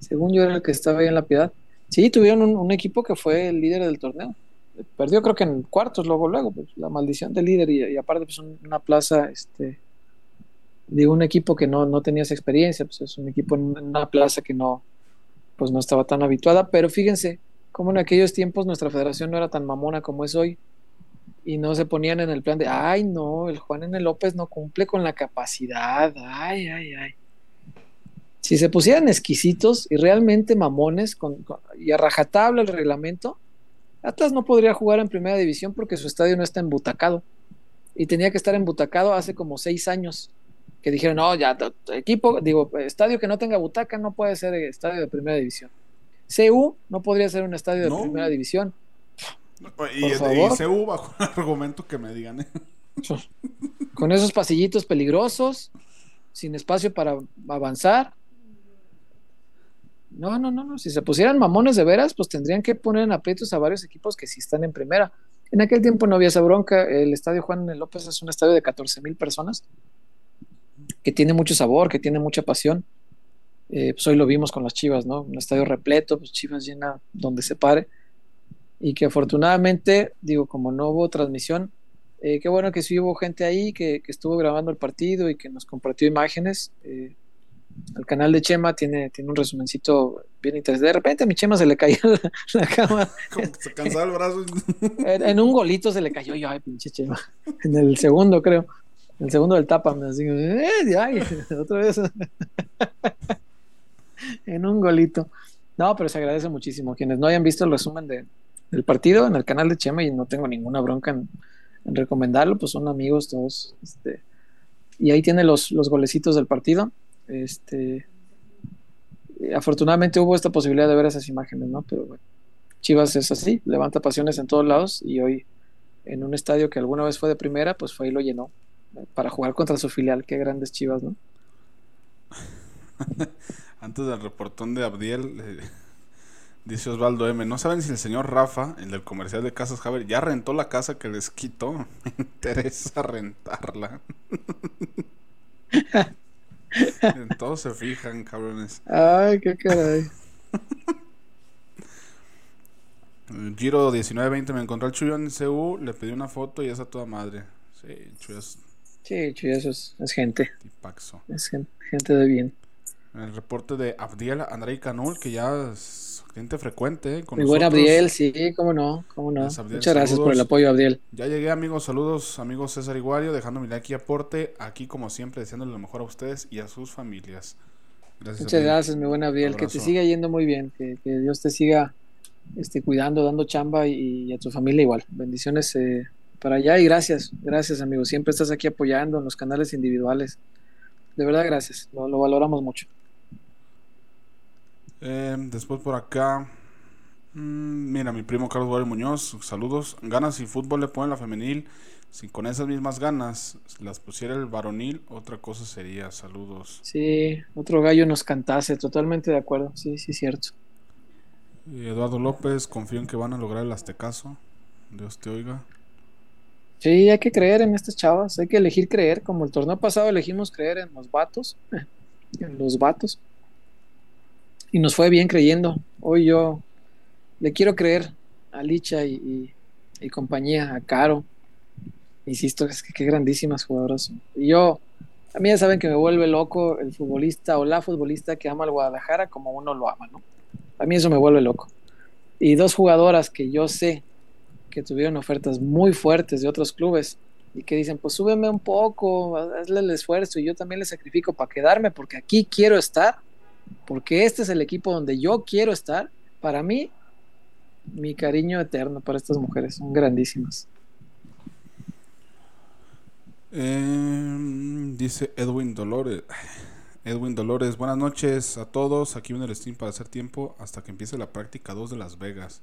Según yo era el que estaba ahí en La Piedad. Sí, tuvieron un, un equipo que fue el líder del torneo. Perdió creo que en cuartos, luego, luego, pues, la maldición del líder y, aparte pues un- una plaza, este, de un equipo que no, no tenía esa experiencia, pues es un equipo en una plaza que no, pues no estaba tan habituada, pero fíjense cómo en aquellos tiempos nuestra federación no era tan mamona como es hoy y no se ponían en el plan de, ay no, el Juan N. López no cumple con la capacidad, ay, ay, ay. Si se pusieran exquisitos y realmente mamones con, con- y a rajatabla el reglamento, Atlas no podría jugar en primera división porque su estadio no está embutacado y tenía que estar embutacado hace como seis años que dijeron, no, ya, equipo, digo, estadio que no tenga butaca no puede ser estadio de primera división. CU no podría ser un estadio de No. primera división. Y, y se hubo bajo el argumento que me digan. ¿eh? [laughs] Con esos pasillitos peligrosos, sin espacio para avanzar. No, no, no, no. Si se pusieran mamones de veras, pues tendrían que poner en aprietos a varios equipos que sí están en primera. En aquel tiempo no había esa bronca. El estadio Juan. López es un estadio de 14 mil personas que tiene mucho sabor, que tiene mucha pasión. Eh, pues hoy lo vimos con las Chivas, ¿no? Un estadio repleto, pues Chivas llena donde se pare. Y que afortunadamente, digo, como no hubo transmisión, eh, qué bueno que sí hubo gente ahí que, que, estuvo grabando el partido y que nos compartió imágenes. Eh, el canal de Chema tiene, tiene un resumencito bien interesante. De repente a mi Chema se le cayó [laughs] la, la cama. Se cansaba el brazo. [laughs] En, en, un golito se le cayó. Yo, ay, pinche Chema. En el segundo, creo. En el segundo del tapa. Me así, eh, ay, [laughs] otra vez. en un golito. No, pero se agradece muchísimo. Quienes no hayan visto el resumen de, del partido en el canal de Chema y no tengo ninguna bronca en, en recomendarlo, pues son amigos todos. Este, y ahí tiene los, los golecitos del partido. Este, afortunadamente hubo esta posibilidad de ver esas imágenes, ¿no? Pero bueno, Chivas es así, levanta pasiones en todos lados y hoy en un estadio que alguna vez fue de primera, pues fue y lo llenó para jugar contra su filial. Qué grandes Chivas, ¿no? [laughs] Antes del reportón de Abdiel, eh, [laughs] dice Osvaldo M. No saben si el señor Rafa, el del comercial de Casas Javier, ya rentó la casa que les quitó. [laughs] Me interesa rentarla. En todo se fijan, cabrones. Ay, qué caray. [laughs] Giro 1920 me encontró el Chuyo en CU, le pedí una foto y esa toda madre. Sí, Chuyo es. Sí, Chuyo es, es gente. Tipaxo. Es gente, gente de bien. El reporte de Abdiel Andrei Canul, que ya es cliente frecuente. ¿eh? Con Muy buen Abdiel, sí, cómo no, cómo no. Abdiel, Muchas gracias por el apoyo, Abdiel. Ya llegué, amigos. Saludos, amigos César Iguario, dejando mi like y aporte. Aquí, como siempre, deseándole lo mejor a ustedes y a sus familias. Gracias. Muchas Abdiel. gracias, mi buen Abdiel. Que te siga yendo muy bien. Que, que Dios te siga este, cuidando, dando chamba y, y a tu familia igual. Bendiciones eh, para allá y gracias, gracias, amigos. Siempre estás aquí apoyando en los canales individuales. De verdad, gracias. Lo, lo valoramos mucho. Eh, después por acá. Mm, mira, mi primo Carlos Guardia Muñoz, saludos. Ganas y fútbol le ponen la femenil. Si con esas mismas ganas las pusiera el varonil, otra cosa sería. Saludos. Sí, otro gallo nos cantase, totalmente de acuerdo. Sí, sí, cierto. Eduardo López, confío en que van a lograr el Aztecaso. Dios te oiga. Sí, hay que creer en estas chavas, hay que elegir creer, como el torneo pasado elegimos creer en los vatos, [laughs] en los vatos, y nos fue bien creyendo. Hoy yo le quiero creer a Licha y, compañía, a Caro. Insisto, es que grandísimas jugadoras. Y yo, a mí ya saben que me vuelve loco el futbolista o la futbolista que ama al Guadalajara como uno lo ama, ¿no? A mí eso me vuelve loco. Y dos jugadoras que yo sé que tuvieron ofertas muy fuertes de otros clubes y que dicen, pues súbeme un poco, hazle el esfuerzo y yo también le sacrifico para quedarme porque aquí quiero estar, porque este es el equipo donde yo quiero estar. Para mí, mi cariño eterno para estas mujeres, son grandísimas. Em, dice Edwin Dolores. Edwin Dolores, buenas noches a todos. Aquí viene el Steam para hacer tiempo hasta que empiece la práctica 2 de Las Vegas.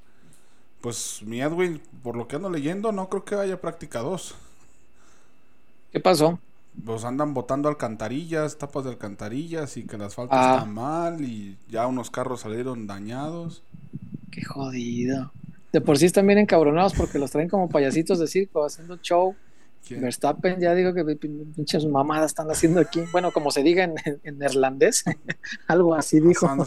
Pues mi Edwin, por lo que ando leyendo, no creo que haya práctica 2. ¿Qué pasó? Pues andan botando alcantarillas, tapas de alcantarillas y que las asfalto ah. está mal y ya unos carros salieron dañados. Qué jodido. De por sí están bien encabronados porque los traen como payasitos de circo haciendo show. Verstappen ya digo que pinches mamadas están haciendo aquí. Bueno, como se diga en, en neerlandés, [laughs] algo así dijo. [laughs] [laughs]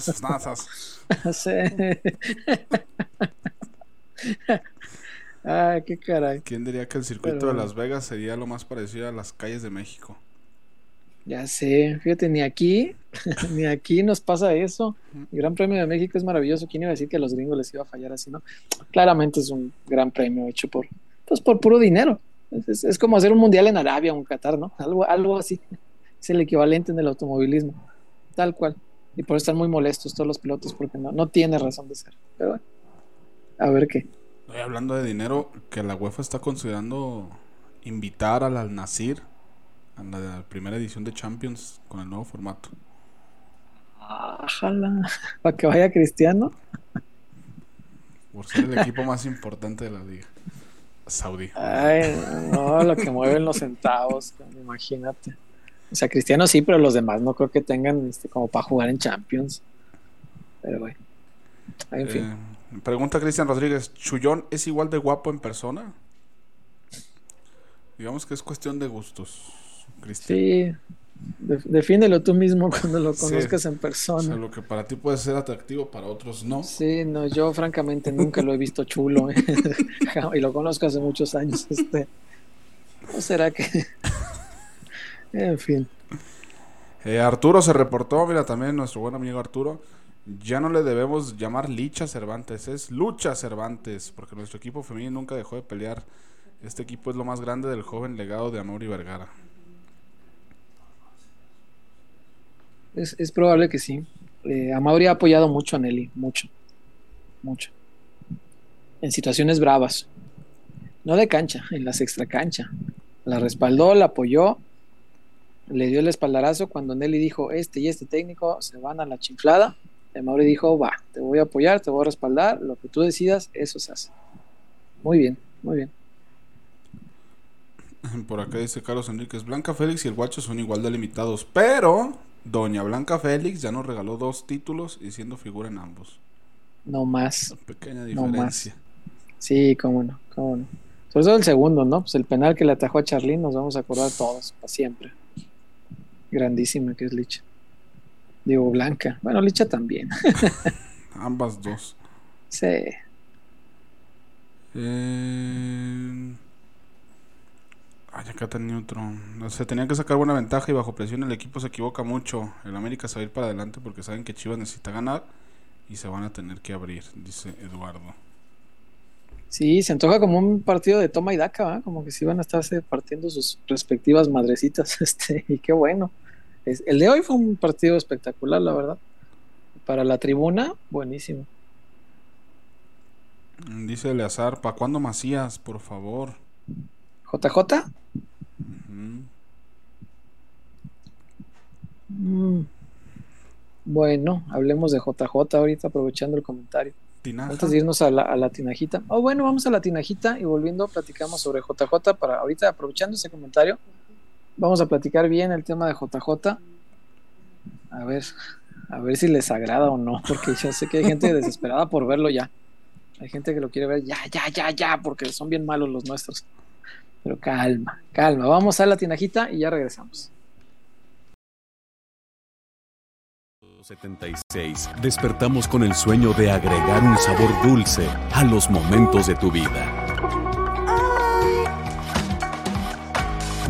Ay, qué caray. ¿Quién diría que el circuito de Las Vegas sería lo más parecido a las calles de México? Ya sé, fíjate, ni aquí, [laughs] ni aquí nos pasa eso. El Gran Premio de México es maravilloso. ¿Quién iba a decir que a los gringos les iba a fallar así, no? Claramente es un gran premio hecho por, pues por puro dinero. Es, como hacer un mundial en Arabia o en Qatar, ¿no? Algo, algo así. [laughs] Es el equivalente en el automovilismo. Tal cual. Y por eso están muy molestos todos los pilotos porque no, no tiene razón de ser. Pero bueno, a ver qué. Hablando de dinero, que la UEFA está considerando invitar al Al-Nasir a la primera edición de Champions con el nuevo formato. Ajala, [laughs] para que vaya Cristiano. Por ser el equipo más importante de la liga. Saudí. Ay, no, lo que mueven los centavos, imagínate. O sea, Cristiano sí, pero los demás no creo que tengan este, como para jugar en Champions. Pero bueno, en fin. Pregunta Cristian Rodríguez, ¿Chullón es igual de guapo en persona? Digamos que es cuestión de gustos. Sí, defínelo tú mismo [laughs] cuando lo conozcas en persona. lo que para ti puede ser atractivo, para otros no. Sí, no, yo francamente nunca lo he visto chulo ¿eh? [laughs] y lo conozco hace muchos años. [laughs] Este, ¿No será que.? en fin. Eh, Arturo se reportó, mira también nuestro buen amigo Arturo. Ya no le debemos llamar Licha Cervantes, es Lucha Cervantes, porque nuestro equipo femenino nunca dejó de pelear. Este equipo es lo más grande del joven legado de Amor Vergara. Es, probable que sí. Eh, ha apoyado mucho a Nelly, mucho, mucho. En situaciones bravas. No de cancha, en las extra cancha. La respaldó, la apoyó, le dio el espaldarazo cuando Nelly dijo, este y este técnico se van a la chiflada. Amauri dijo, va, te voy a apoyar, te voy a respaldar, lo que tú decidas, eso se hace. Muy bien, muy bien. [laughs] Por acá dice Carlos Enríquez, Blanca Félix y el Guacho son igual de limitados, pero Doña Blanca Félix ya nos regaló dos títulos y siendo figura en ambos. No más. pequeña diferencia. Sí, cómo no, cómo no. Sobre todo el segundo, ¿no? Pues el penal que le atajó a Charlín nos vamos a acordar todos, para siempre. Grandísima que es Licha. Digo, Blanca. Bueno, Licha también. [laughs] Ambas dos. Sí. Eh... Ay, acá tenía otro. Se tenía que sacar buena ventaja y bajo presión el equipo se equivoca mucho. El América se va a ir para adelante porque saben que Chivas necesita ganar y se van a tener que abrir, dice Eduardo. Sí, se antoja como un partido de toma y daca, como que sí van a estarse partiendo sus respectivas madrecitas. [laughs] Este, y qué bueno. El de hoy fue un partido espectacular, la verdad. Para la tribuna, buenísimo. Dice Eleazar, ¿para cuándo Macías, por favor? JJ. Mm. Bueno, hablemos de JJ ahorita aprovechando el comentario. Tinaja. Antes de irnos a la, a la tinajita. Oh, bueno, vamos a la tinajita y volviendo platicamos sobre JJ para ahorita aprovechando ese comentario. Vamos a platicar bien el tema de JJ. A ver, a ver si les agrada o no, porque yo sé que hay gente [laughs] desesperada por verlo ya. Hay gente que lo quiere ver ya, ya, ya, ya, porque son bien malos los nuestros. Pero calma, calma. Vamos a la tinajita y ya regresamos. 76. Despertamos con el sueño de agregar un sabor dulce a los momentos de tu vida.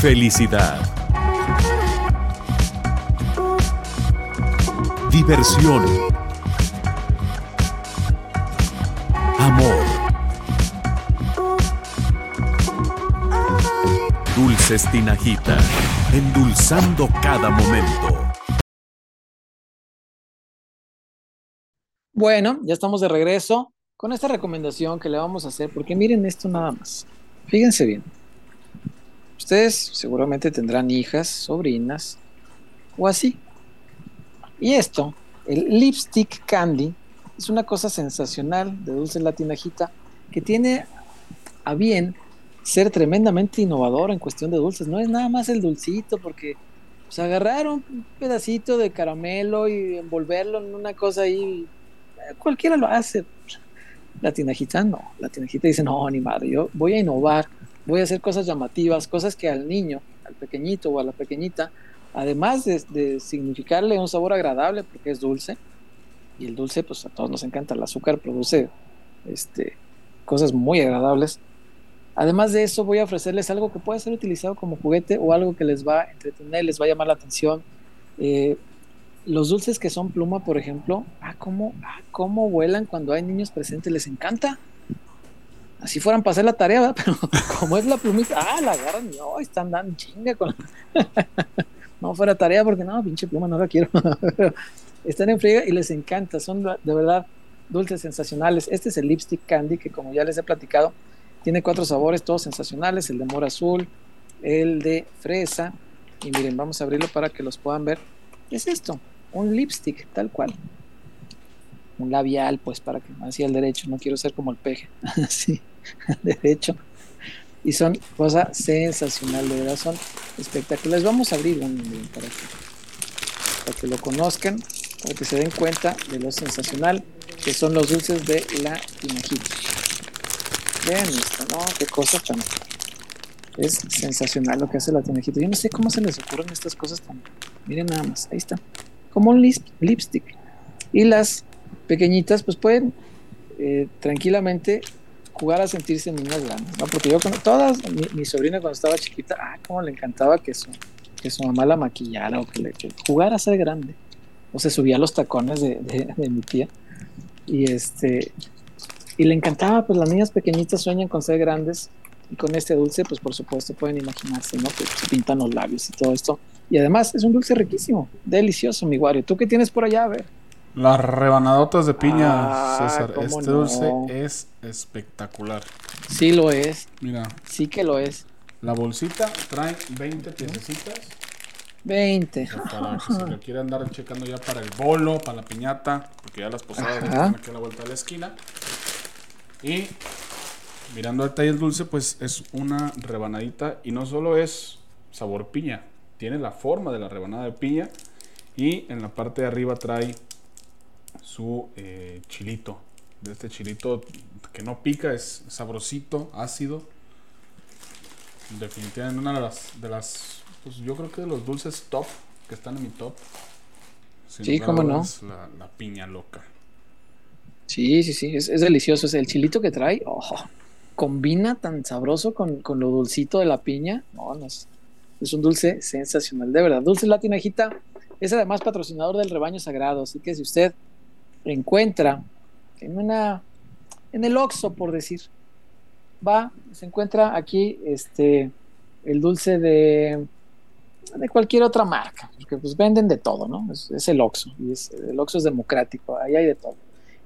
Felicidad. Diversión. Amor. Dulces Tinajita, endulzando cada momento. Bueno, ya estamos de regreso con esta recomendación que le vamos a hacer, porque miren esto nada más. Fíjense bien. Ustedes seguramente tendrán hijas, sobrinas o así. Y esto, el lipstick candy, es una cosa sensacional de dulce latinajita que tiene a bien ser tremendamente innovador en cuestión de dulces. No es nada más el dulcito, porque pues, agarrar un pedacito de caramelo y envolverlo en una cosa ahí, eh, cualquiera lo hace. La tinajita no, la tinajita dice, no, ni madre, yo voy a innovar, voy a hacer cosas llamativas, cosas que al niño, al pequeñito o a la pequeñita, además de, significarle un sabor agradable, porque es dulce, y el dulce, pues a todos nos encanta, el azúcar produce este, cosas muy agradables, Además de eso, voy a ofrecerles algo que puede ser utilizado como juguete o algo que les va a entretener, les va a llamar la atención. Eh, los dulces que son pluma, por ejemplo, ah, cómo, ah, cómo vuelan cuando hay niños presentes, les encanta. Así fueran para hacer la tarea, ¿verdad? [laughs] pero como es la plumita, ah, la agarran, no, están dando chinga con [laughs] no fuera tarea porque no, pinche pluma, no la quiero. [laughs] están en friega y les encanta, son de verdad dulces sensacionales. Este es el lipstick candy que como ya les he platicado, tiene cuatro sabores, todos sensacionales, el de mora azul, el de fresa. Y miren, vamos a abrirlo para que los puedan ver. ¿Qué es esto? Un lipstick, tal cual. Un labial, pues para que hacía el derecho. No quiero ser como el peje. Así, [laughs] derecho. Y son cosas sensacional, de verdad, son espectaculares. Vamos a abrir uno para que, para que lo conozcan, para que se den cuenta de lo sensacional que son los dulces de la tinajita. Vean esto, ¿no? Qué cosa tan... Es sensacional lo que hace la tinajita. Yo no sé cómo se les ocurren estas cosas tan... Miren nada más, ahí está. Como un lipstick. Y las pequeñitas pues pueden eh, tranquilamente jugar a sentirse niñas grandes, ¿no? Porque yo con todas, mi, sobrina cuando estaba chiquita, ah, cómo le encantaba que su, que su mamá la maquillara o que le que jugara a ser grande. O se subía a los tacones de, de, de mi tía. Y este, y le encantaba, pues las niñas pequeñitas sueñan con ser grandes y con este dulce, pues por supuesto pueden imaginarse, ¿no? Que se pintan los labios y todo esto. Y además es un dulce riquísimo, delicioso, mi Wario. ¿Tú qué tienes por allá? A ver. Las rebanadotas de piña, ah, César. Este dulce es espectacular. Sí lo es. Mira. Sí que lo es. La bolsita trae 20 piececitas. 20. Para que si lo quieren andar checando ya para el bolo, para la piñata, porque ya las posadas están aquí a la vuelta de la esquina. Y mirando al taller dulce, pues es una rebanadita y no solo es sabor piña, tiene la forma de la rebanada de piña Y en la parte de arriba trae su eh, chilito. De este chilito que no pica, es sabrosito, ácido. Definitivamente una de las, de las pues yo creo que de los dulces top que están en mi top. sin Sí, cómo no. dudas, La, la piña loca. Sí, sí, sí, es, es delicioso. Es el chilito que trae, ojo, combina tan sabroso con, con lo dulcito de la piña. No, no es, es un dulce sensacional, de verdad. Dulce Latinajita es además patrocinador del rebaño sagrado, así que si usted encuentra en una, en el Oxxo, por decir, va, se encuentra aquí este el dulce de de cualquier otra marca, porque pues venden de todo, ¿no? Es, el Oxxo, y es, el Oxxo es democrático, ahí hay de todo.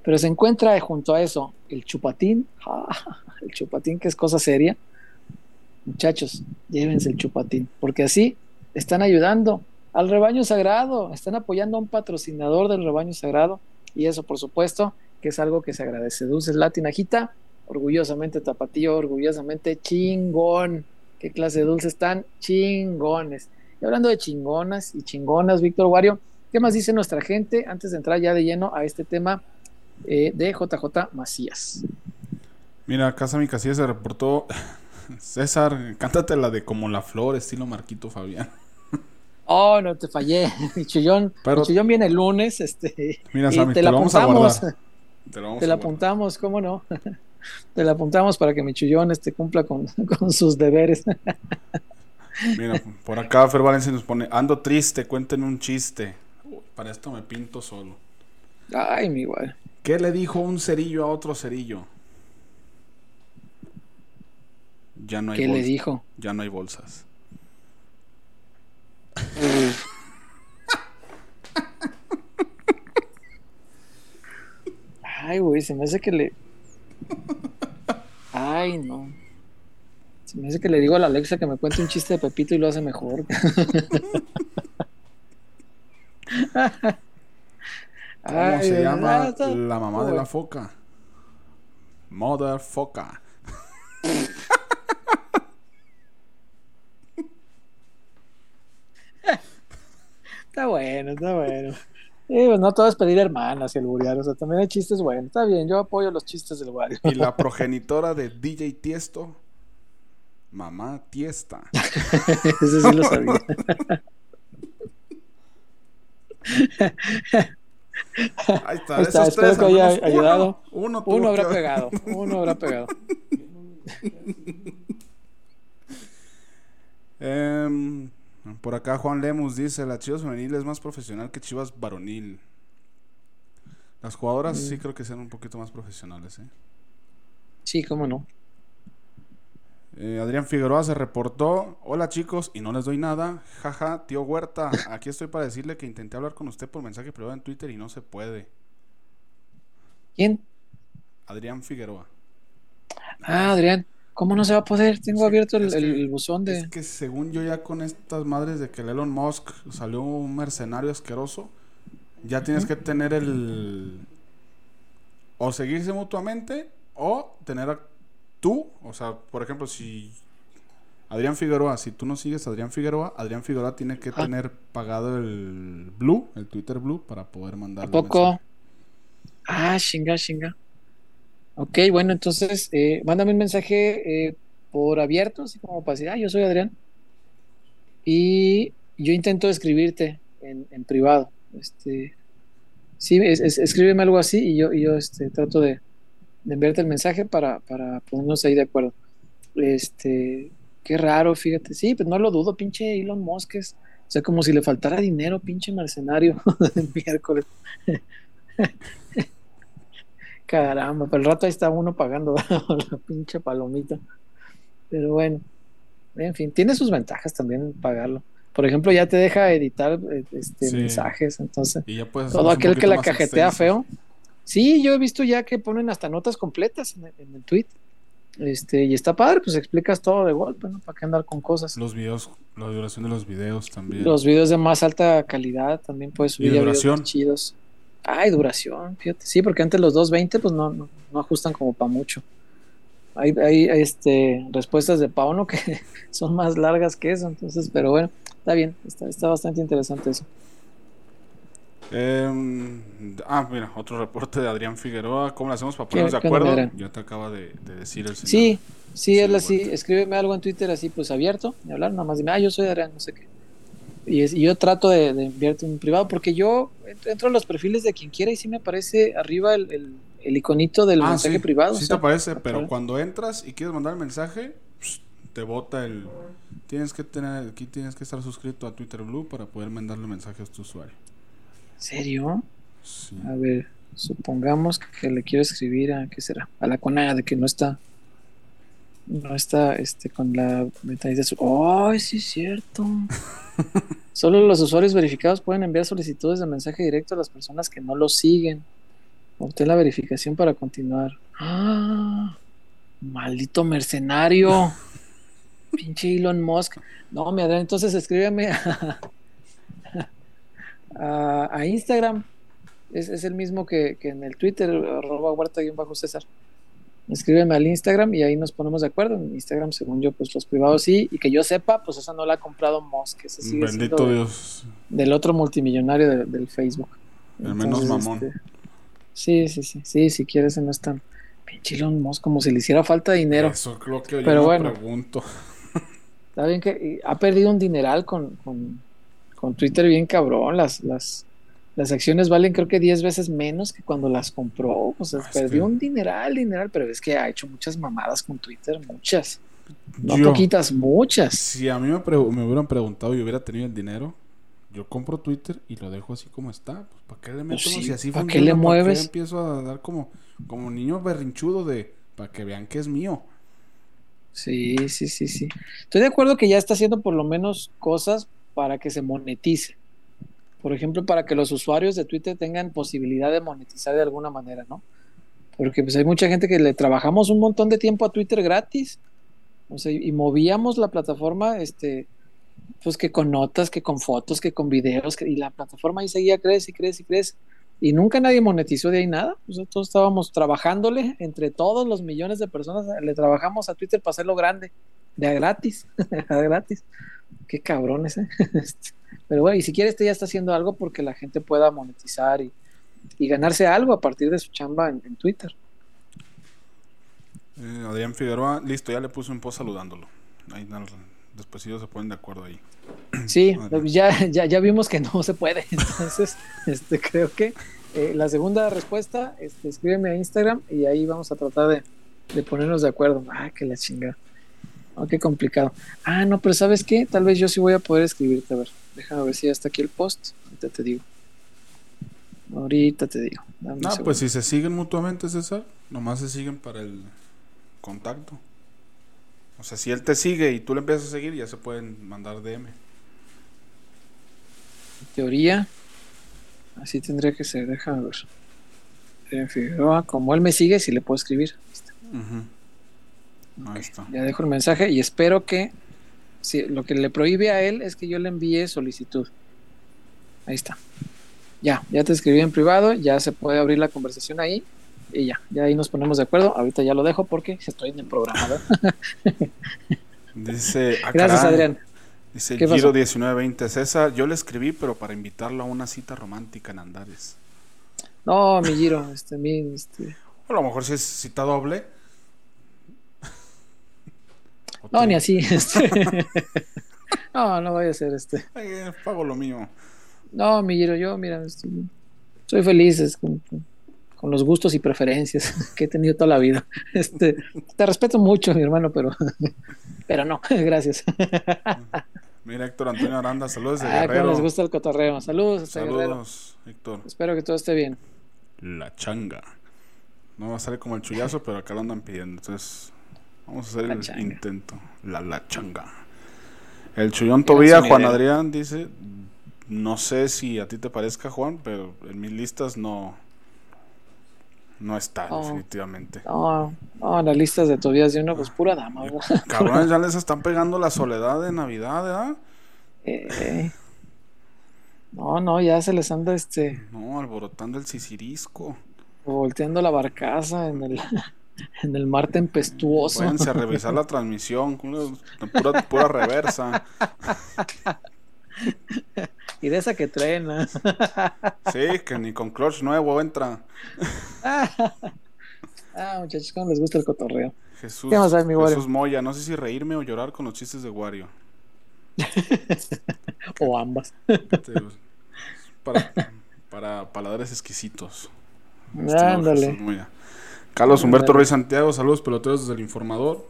Pero se encuentra junto a eso el chupatín, [laughs] el chupatín que es cosa seria. Muchachos, llévense el chupatín, porque así están ayudando al rebaño sagrado, están apoyando a un patrocinador del rebaño sagrado, y eso por supuesto que es algo que se agradece. Dulces Latinajita, orgullosamente tapatío, orgullosamente chingón. ¿Qué clase de dulces tan chingones? Y hablando de chingonas y chingonas, Víctor Wario, ¿qué más dice nuestra gente antes de entrar ya de lleno a este tema eh, de JJ Macías? Mira, Casa Mi Casillas se reportó. [laughs] César, cántate la de Como la Flor, estilo Marquito Fabián. Oh, no te fallé. [laughs] Mi chillón, Pero- mi chillón viene el lunes, este, Mira, y Sammy, te la apuntamos. Te lo la apuntamos, ¿cómo no? [laughs] Te la apuntamos para que mi chullón este, cumpla con, [laughs] con sus deberes. Mira, por acá Fer Valencia nos pone, ando triste, cuenten un chiste. Para esto me pinto solo. Ay, mi igual. ¿Qué le dijo un cerillo a otro cerillo? Ya no hay ¿Qué le dijo? Ya no hay bolsas. Ay, güey, se me hace que le. Ay, no. Se me hace que le digo a la Alexa que me cuente un chiste de Pepito y lo hace mejor. ¿Cómo Ay, se llama la mamá de la foca? Mother foca. Está bueno, está bueno. Sí, pues no todo es pedir hermanas y el burial, o sea, también hay chistes buenos. Está bien, yo apoyo los chistes del Wario. Y la progenitora de DJ Tiesto, mamá Tiesta. [laughs] Ese sí lo sabía. Ahí está, Ahí está, esos espero tres, que haya ayudado. Uno, uno Uno habrá que- pegado, uno habrá pegado. [laughs] Em, por acá Juan Lemus dice, la Chivas femenil es más profesional que Chivas varonil. Las jugadoras Mm. sí creo que sean un poquito más profesionales. ¿eh? Sí, cómo no. Eh, Adrián Figueroa se reportó, hola chicos, y no les doy nada. Jaja, tío Huerta, aquí estoy para decirle que intenté hablar con usted por mensaje privado en Twitter y no se puede. ¿Quién? Adrián Figueroa. Ah, Adrián. ¿Cómo no se va a poder? Tengo Sí, abierto el, que- buzón de. Es que según yo ya con estas madres de que el Elon Musk salió un mercenario asqueroso, ya tienes que tener el... O seguirse mutuamente o tener a tú, o sea, por ejemplo, si Adrián Figueroa, si tú no sigues a Adrián Figueroa, Adrián Figueroa tiene que tener pagado el Blue, el Twitter Blue, para poder ¿A mandar poco? Ah, chinga, chinga. Ok, bueno, entonces, eh, mándame un mensaje eh, por abierto, así como para decir, ah, yo soy Adrián. Y yo intento escribirte en, privado. Este, sí, es- es- escríbeme algo así y yo, yo este, trato de, de enviarte el mensaje para, para ponernos ahí de acuerdo. Este, qué raro, fíjate. Sí, pues no lo dudo, pinche Elon Musk es, o sea, como si le faltara dinero, pinche mercenario [laughs] el miércoles. Caramba, pero el rato ahí está uno pagando [laughs] la pinche palomita. Pero bueno, en fin, tiene sus ventajas también pagarlo. Por ejemplo, ya te deja editar eh, este, Sí. mensajes, entonces Y ya puedes todo aquel que la cajetea feo. Sí, yo he visto ya que ponen hasta notas completas en el, en el tweet. Este, y está padre, pues explicas todo de golpe, ¿no? ¿Para qué andar con cosas? Los videos, la duración de los videos también. Los videos de más alta calidad también puedes subir Y videos duración. más chidos. Ay, duración, fíjate. Sí, porque antes los 220 pues no, no, no ajustan como para mucho. Hay, hay este, respuestas de Pauno que [laughs] son más largas que eso, entonces, pero bueno, está bien, está, está bastante interesante eso. Em, ah, mira, otro reporte de Adrián Figueroa. ¿Cómo le hacemos para ponernos de acuerdo? Ya te acaba de, de decir el señor. Sí, sí, él Sí, así, escríbeme algo en Twitter así, pues abierto, y hablar, nada más dime, ah, yo soy Adrián, no sé qué. Y, es- y yo trato de, de enviarte un privado, porque yo ent- entro en los perfiles de quien quiera y sí me aparece arriba el, el, el iconito del Ah, mensaje sí, privado. Sí o sea, te aparece, pero claro. cuando entras y quieres mandar el mensaje, pss, te bota el... Tienes que tener, aquí tienes que estar suscrito a Twitter Blue para poder mandarle mensajes a tu usuario. ¿En serio? Sí. A ver, supongamos que le quiero escribir a, ¿qué será? A la CONADE, de que no está, no está, este, con la ventanita azul. ¡Ay, sí es cierto! [laughs] Solo los usuarios verificados pueden enviar solicitudes de mensaje directo a las personas que no lo siguen. Obtén la verificación para continuar. ¡Ah! ¡Maldito mercenario! [laughs] Pinche Elon Musk. No, mi Adrián, entonces escríbeme a, a, a Instagram. Es, es el mismo que, que en el Twitter, arroba huerta-césar. Escríbeme al Instagram y ahí nos ponemos de acuerdo. En Instagram, según yo, pues los privados sí. Y que yo sepa, pues esa no la ha comprado Musk. Esa sigue Bendito siendo de- Dios. del otro multimillonario de- del Facebook. El menos mamón. este, sí, sí, sí. Sí, si quieres, no es tan. Pinche Elon Musk, como si le hiciera falta dinero. Eso creo que yo Pero me bueno. pregunto. Está bien que ha perdido un dineral con, con, con Twitter bien cabrón. Las, las, las acciones valen creo que 10 veces menos que cuando las compró. O sea, Ah, perdió que- un dineral, dineral, pero es que ha hecho muchas mamadas con Twitter, muchas. No Yo- poquitas, muchas. Si a mí me, hubieran preguntado y hubiera tenido el dinero, yo compro Twitter y lo dejo así como está. Pues, ¿Para qué le meto? sí, si así ¿pa' qué le ¿pa' mueves? empiezo a dar como, como niño berrinchudo de para que vean que es mío? Sí, sí, sí, sí. Estoy de acuerdo que ya está haciendo por lo menos cosas para que se monetice. Por ejemplo, para que los usuarios de Twitter tengan posibilidad de monetizar de alguna manera, ¿no? Porque pues hay mucha gente que le trabajamos un montón de tiempo a Twitter gratis. O sea, y movíamos la plataforma, este, pues que con notas, que con fotos, que con videos, y la plataforma ahí seguía, crece y crece y crece. Y nunca nadie monetizó de ahí nada. O todos estábamos trabajándole entre todos los millones de personas. Le trabajamos a Twitter para hacerlo grande, de a gratis, [laughs] a gratis. Qué cabrones, ¿eh? [laughs] Pero bueno, y si quiere, este ya está haciendo algo porque la gente pueda monetizar y, y ganarse algo a partir de su chamba en, en Twitter. Eh, Adrián Figueroa, listo, ya le puse un post saludándolo. Ahí después ellos se ponen de acuerdo ahí. [clears throat] Sí, Vale. ya, ya, ya vimos que no se puede. [laughs] Entonces, este, creo que eh, la segunda respuesta, este, escríbeme a Instagram y ahí vamos a tratar de, de ponernos de acuerdo. Ah, que la chingada. Oh, qué complicado. Ah, no, pero ¿sabes qué? Tal vez yo sí voy a poder escribirte. A ver, déjame ver si ya está aquí el post. Ahorita te digo. Ahorita te digo. Dame No, segundo. pues si se siguen mutuamente, César, nomás se siguen para el contacto. O sea, si él te sigue y tú le empiezas a seguir, ya se pueden mandar DM. En teoría, así tendría que ser. Déjame ver. En Figueroa, como él me sigue, si le puedo escribir. Ahí está. Ya dejo el mensaje y espero que si, lo que le prohíbe a él es que yo le envíe solicitud. Ahí está. Ya, ya te escribí en privado, ya se puede abrir la conversación ahí y ya, ya ahí nos ponemos de acuerdo. Ahorita ya lo dejo porque estoy en el programa. [laughs] Dice, ah, Gracias, caray. Adrián. Dice ¿Qué Giro pasó? 1920. César, yo le escribí, pero para invitarlo a una cita romántica en Andares. No, mi giro, este, mi, este, a lo mejor si es cita doble. No, ni así. [laughs] este. [laughs] no, no voy a hacer este. Ay, eh, pago lo mío. No, mi giro, yo, mira, este, soy feliz es, con, los gustos y preferencias [laughs] que he tenido toda la vida. Este, te respeto mucho, mi hermano, pero, pero no, gracias. Mira, Héctor Antonio Aranda, saludos de Ah, Guerrero. les gusta el cotorreo. Saludos, Guerrero. Saludos, Héctor. Espero que todo esté bien. La changa. No va a salir como el chullazo, pero acá lo andan pidiendo. Entonces, vamos a hacer La el changa. intento. La la changa. El chullón Tobía. Juan Adrián dice: No sé si a ti te parezca, Juan, pero en mis listas no. No está, Oh. definitivamente. No, no, las listas de Tobías de uno, pues pura dama, ¿verdad? [laughs] Cabrones, ya les [laughs] están pegando la soledad de Navidad, ¿verdad? Eh, no, no, ya se les anda este No, alborotando el sisirisco. volteando la barcaza en el, [laughs] en el mar tempestuoso. Váyanse a revisar la transmisión, pura, pura reversa. [laughs] Y de esa que trena. [laughs] Sí, que ni con clutch nuevo entra. ah, muchachos, ¿cómo les gusta el cotorreo? Jesús, ¿Qué más hay, mi Wario? Jesús Moya, no sé si reírme o llorar con los chistes de Wario. o ambas. Este, para, para paladares exquisitos. Ándale. Jesús Moya. Carlos Humberto Rey Santiago, saludos peloteros desde el informador.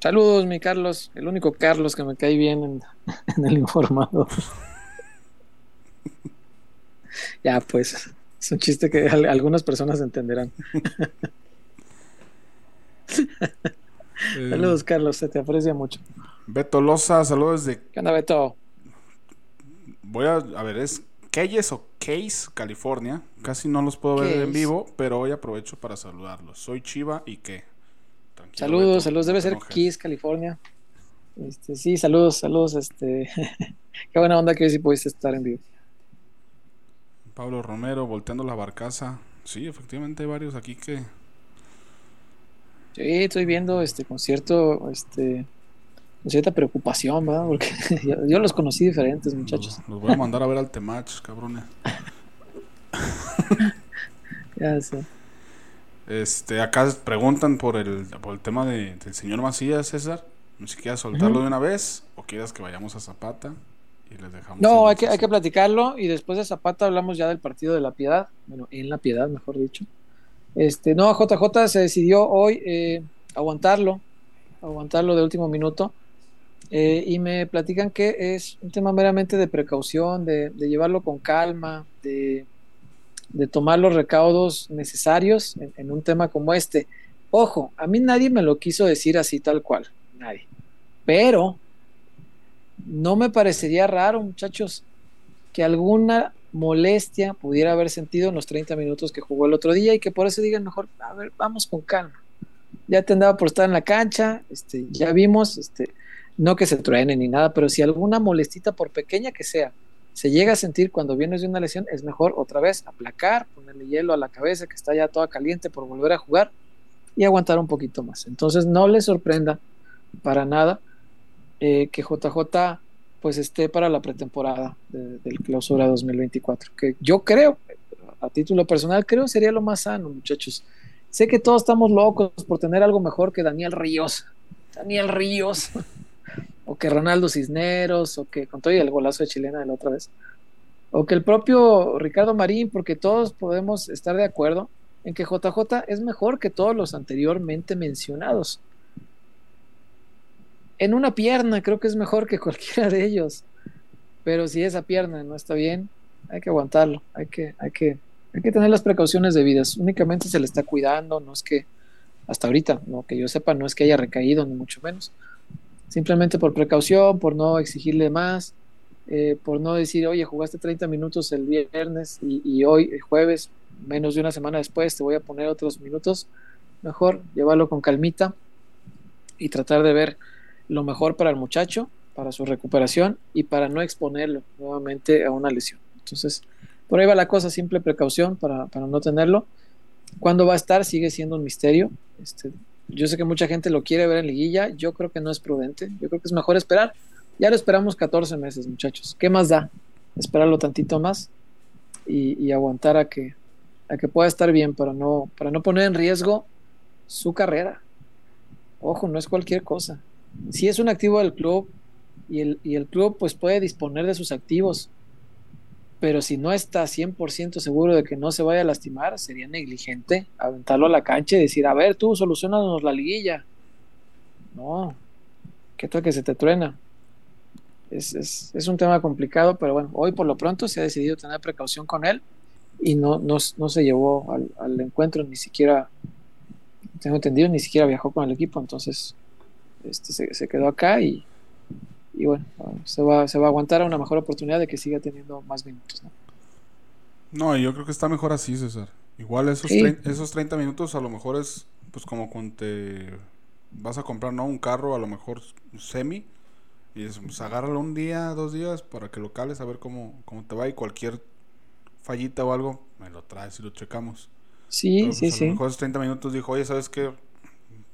Saludos, mi Carlos. El único Carlos que me cae bien en, [laughs] en el informador. ya, pues. Es un chiste que al- algunas personas entenderán. Eh, Saludos, Carlos. Se te aprecia mucho. Beto Loza, saludos desde. ¿Qué onda, Beto? Voy a. A ver, es Keyes o Case, California. Casi no los puedo ver en vivo, pero hoy aprovecho para saludarlos. Soy Chiva y qué. Tranquilo, Saludos, Beto, saludos. Debe ser. Kiss, California. Este, sí, saludos, saludos. Este, [laughs] qué buena onda que hoy sí pudiste estar en vivo. Pablo Romero, volteando la barcaza. Sí, efectivamente hay varios aquí que. Sí, estoy viendo este concierto, este, cierta preocupación, ¿verdad? Porque [laughs] yo, yo los conocí diferentes, muchachos. Los, los voy a mandar a ver al Temach, cabrones. [laughs] Ya sé. Este, acá preguntan por el, por el tema de- del señor Macías, César. No si quieras soltarlo de una vez o quieras que vayamos a Zapata y les dejamos. No, hay que, hay que platicarlo y después de Zapata hablamos ya del partido de la Piedad, bueno, en la Piedad, mejor dicho. Este, no, JJ se decidió hoy eh, aguantarlo, aguantarlo de último minuto. Eh, y me platican que es un tema meramente de precaución, de, de llevarlo con calma, de, tomar los recaudos necesarios en, en un tema como este. Ojo, a mí nadie me lo quiso decir así tal cual, nadie. Pero no me parecería raro, muchachos, que alguna molestia pudiera haber sentido en los 30 minutos que jugó el otro día y que por eso digan mejor, a ver, vamos con calma. Ya te andaba por estar en la cancha, este, ya vimos, este, no que se truene ni nada, pero si alguna molestita, por pequeña que sea, se llega a sentir cuando vienes de una lesión, es mejor otra vez aplacar, ponerle hielo a la cabeza que está ya toda caliente por volver a jugar y aguantar un poquito más. Entonces no les sorprenda para nada eh, que JJ pues esté para la pretemporada de- del clausura 2024, que yo creo, a título personal, creo sería lo más sano, muchachos. Sé que todos estamos locos por tener algo mejor que Daniel Ríos, Daniel Ríos, o que Ronaldo Cisneros, o que con todo el golazo de chilena de la otra vez, o que el propio Ricardo Marín, porque todos podemos estar de acuerdo en que JJ es mejor que todos los anteriormente mencionados en una pierna creo que es mejor que [laughs] cualquiera de ellos. Pero si esa pierna no está bien, hay que aguantarlo, hay que, hay que, hay que tener las precauciones debidas. Únicamente se le está cuidando, no es que hasta ahorita, no que yo sepa, no es que haya recaído, ni mucho menos. Simplemente por precaución, por no exigirle más, eh, por no decir, oye, jugaste 30 minutos el viernes y, hoy, el jueves, menos de una semana después, te voy a poner otros minutos. Mejor llevarlo con calmita y tratar de ver lo mejor para el muchacho, para su recuperación y para no exponerlo nuevamente a una lesión. Entonces, por ahí va la cosa, simple precaución para, para no tenerlo. ¿Cuándo va a estar? Sigue siendo un misterio. Este, yo sé que mucha gente lo quiere ver en liguilla, yo creo que no es prudente, yo creo que es mejor esperar. Ya lo esperamos 14 meses, muchachos. ¿Qué más da? Esperarlo tantito más y, aguantar a que, a que pueda estar bien para no, para no poner en riesgo su carrera. Ojo, no es cualquier cosa si es un activo del club y el, y el club pues puede disponer de sus activos, pero si no está 100% seguro de que no se vaya a lastimar, sería negligente aventarlo a la cancha y decir, a ver, tú solucionanos la liguilla. No, ¿qué tal que se te truena? Es, es, es un tema complicado, pero bueno, hoy por lo pronto se ha decidido tener precaución con él y no, no, no se llevó al, encuentro, ni siquiera, tengo entendido, ni siquiera viajó con el equipo, entonces este, se, quedó acá y, y bueno, se va, se va a aguantar a una mejor oportunidad de que siga teniendo más minutos. ¿no? No, yo creo que está mejor así, César. Igual esos, Sí. 30, esos 30 minutos a lo mejor es pues como cuando te vas a comprar ¿no? un carro, a lo mejor semi, y es, pues, agárralo un día, dos días para que lo cales a ver cómo, cómo te va y cualquier fallita o algo, me lo traes y lo checamos. Sí, Pero, sí, pues, a sí. lo mejor esos 30 minutos dijo, oye, ¿sabes qué?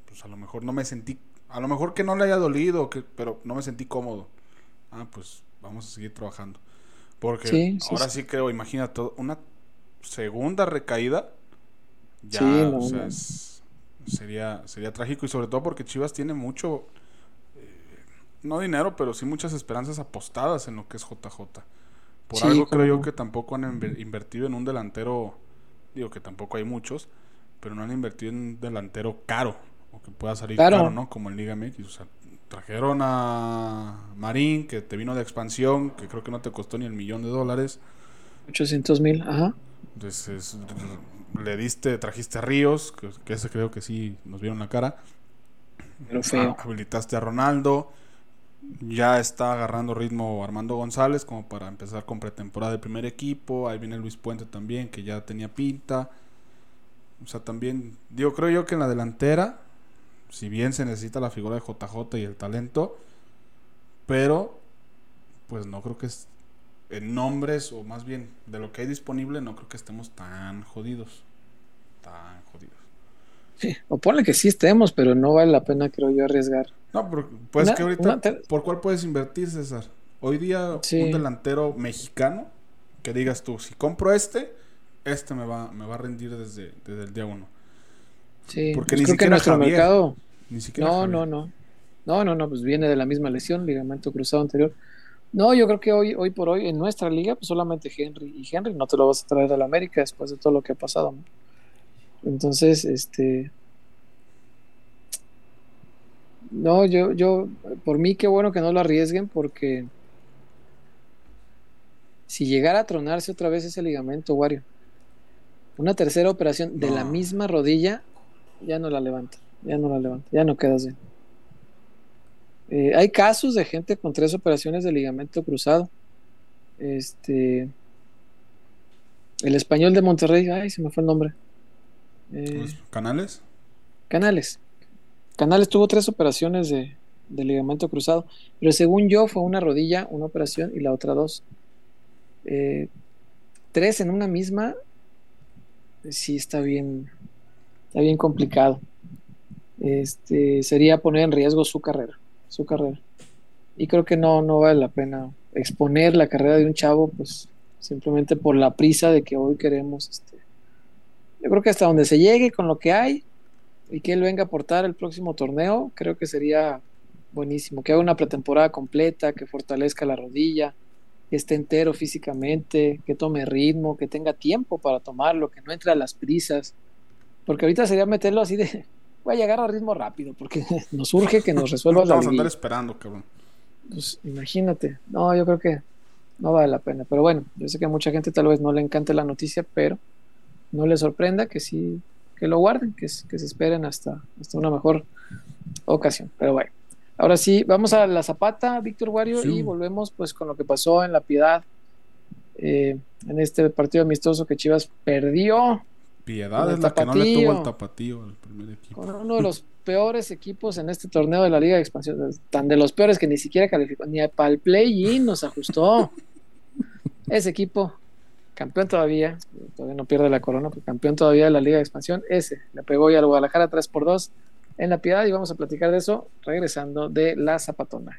Pues a lo mejor no me sentí, a lo mejor que no le haya dolido, que, pero no me sentí cómodo. Ah, pues vamos a seguir trabajando. Porque Sí, sí, ahora sí. sí creo, imagínate, una segunda recaída, ya, no, o sea, es- sería, sería trágico y sobre todo porque Chivas tiene mucho, eh, no dinero, pero sí muchas esperanzas apostadas en lo que es JJ. Por algo creo yo que tampoco han inver- invertido en un delantero, digo que tampoco hay muchos, pero no han invertido en un delantero caro, o que pueda salir Claro. caro, ¿no? Como en Liga MX, o sea, trajeron a Marín, que te vino de expansión, que creo que no te costó ni el millón de dólares. 800 mil, ajá. Entonces, le diste, trajiste a Ríos, que, que ese creo que sí nos vieron la cara. Pero feo. Ah, habilitaste a Ronaldo. Ya está agarrando ritmo Armando González como para empezar con pretemporada del primer equipo. Ahí viene Luis Puente también, que ya tenía pinta. O sea, también, digo, creo yo que en la delantera, si bien se necesita la figura de JJ y el talento, pero pues no creo que es en nombres o más bien de lo que hay disponible, no creo que estemos tan jodidos. Tan jodidos. Sí, o ponle que sí estemos, pero no vale la pena, creo yo, arriesgar. No, pero pues Una- que ahorita, ¿por cuál puedes invertir, César? Hoy día, Sí. un delantero mexicano que digas tú, si compro este, este me va, me va a rendir desde, desde el día uno. Sí, Porque pues ni creo que siquiera nuestro Javier. mercado. Ni siquiera. No, Javier. no, no. No, no, no, pues viene de la misma lesión, ligamento cruzado anterior. No, yo creo que hoy, hoy por hoy en nuestra liga, pues solamente Henry. Y Henry no te lo vas a traer a la América después de todo lo que ha pasado, ¿no? Entonces, este. No, yo, yo, por mí qué bueno que no lo arriesguen porque si llegara a tronarse otra vez ese ligamento, Wario, una tercera operación de la misma rodilla, ya no la levanta, ya no la levanta, ya no quedas bien. Eh, hay casos de gente con tres operaciones de ligamento cruzado. Este, el español de Monterrey, ay, se me fue el nombre. Eh, ¿Canales? Canales. Canales tuvo tres operaciones de, de ligamento cruzado, pero según yo fue una rodilla, una operación y la otra dos. Eh, tres en una misma, sí está bien, está bien complicado. Este sería poner en riesgo su carrera, su carrera. Y creo que no, no vale la pena exponer la carrera de un chavo, pues simplemente por la prisa de que hoy queremos. Este, yo creo que hasta donde se llegue con lo que hay, y que él venga a aportar el próximo torneo, creo que sería buenísimo. Que haga una pretemporada completa, que fortalezca la rodilla, que esté entero físicamente, que tome ritmo, que tenga tiempo para tomarlo, que no entre a las prisas. Porque ahorita sería meterlo así de, voy a llegar a ritmo rápido, porque [laughs] nos urge que nos [laughs] resuelva No la vamos a andar esperando, cabrón. Pues imagínate. No, yo creo que no vale la pena. Pero bueno, yo sé que a mucha gente tal vez no le encante la noticia, pero no le sorprenda que sí, que lo guarden, que, que se esperen hasta, hasta una mejor ocasión. Pero bueno, ahora sí, vamos a la zapata, Víctor Wario, Sí. y volvemos pues con lo que pasó en la piedad. eh, en este partido amistoso que Chivas perdió Piedad es la que no le tuvo el tapatío al primer equipo. con uno de los peores equipos en este torneo de la Liga de Expansión, tan de los peores que ni siquiera calificó, ni para el play-in nos ajustó. [laughs] Ese equipo, campeón todavía, todavía no pierde la corona, pero campeón todavía de la Liga de Expansión, ese le pegó ya al Guadalajara 3 por 2 en la Piedad y vamos a platicar de eso regresando de la Zapatona.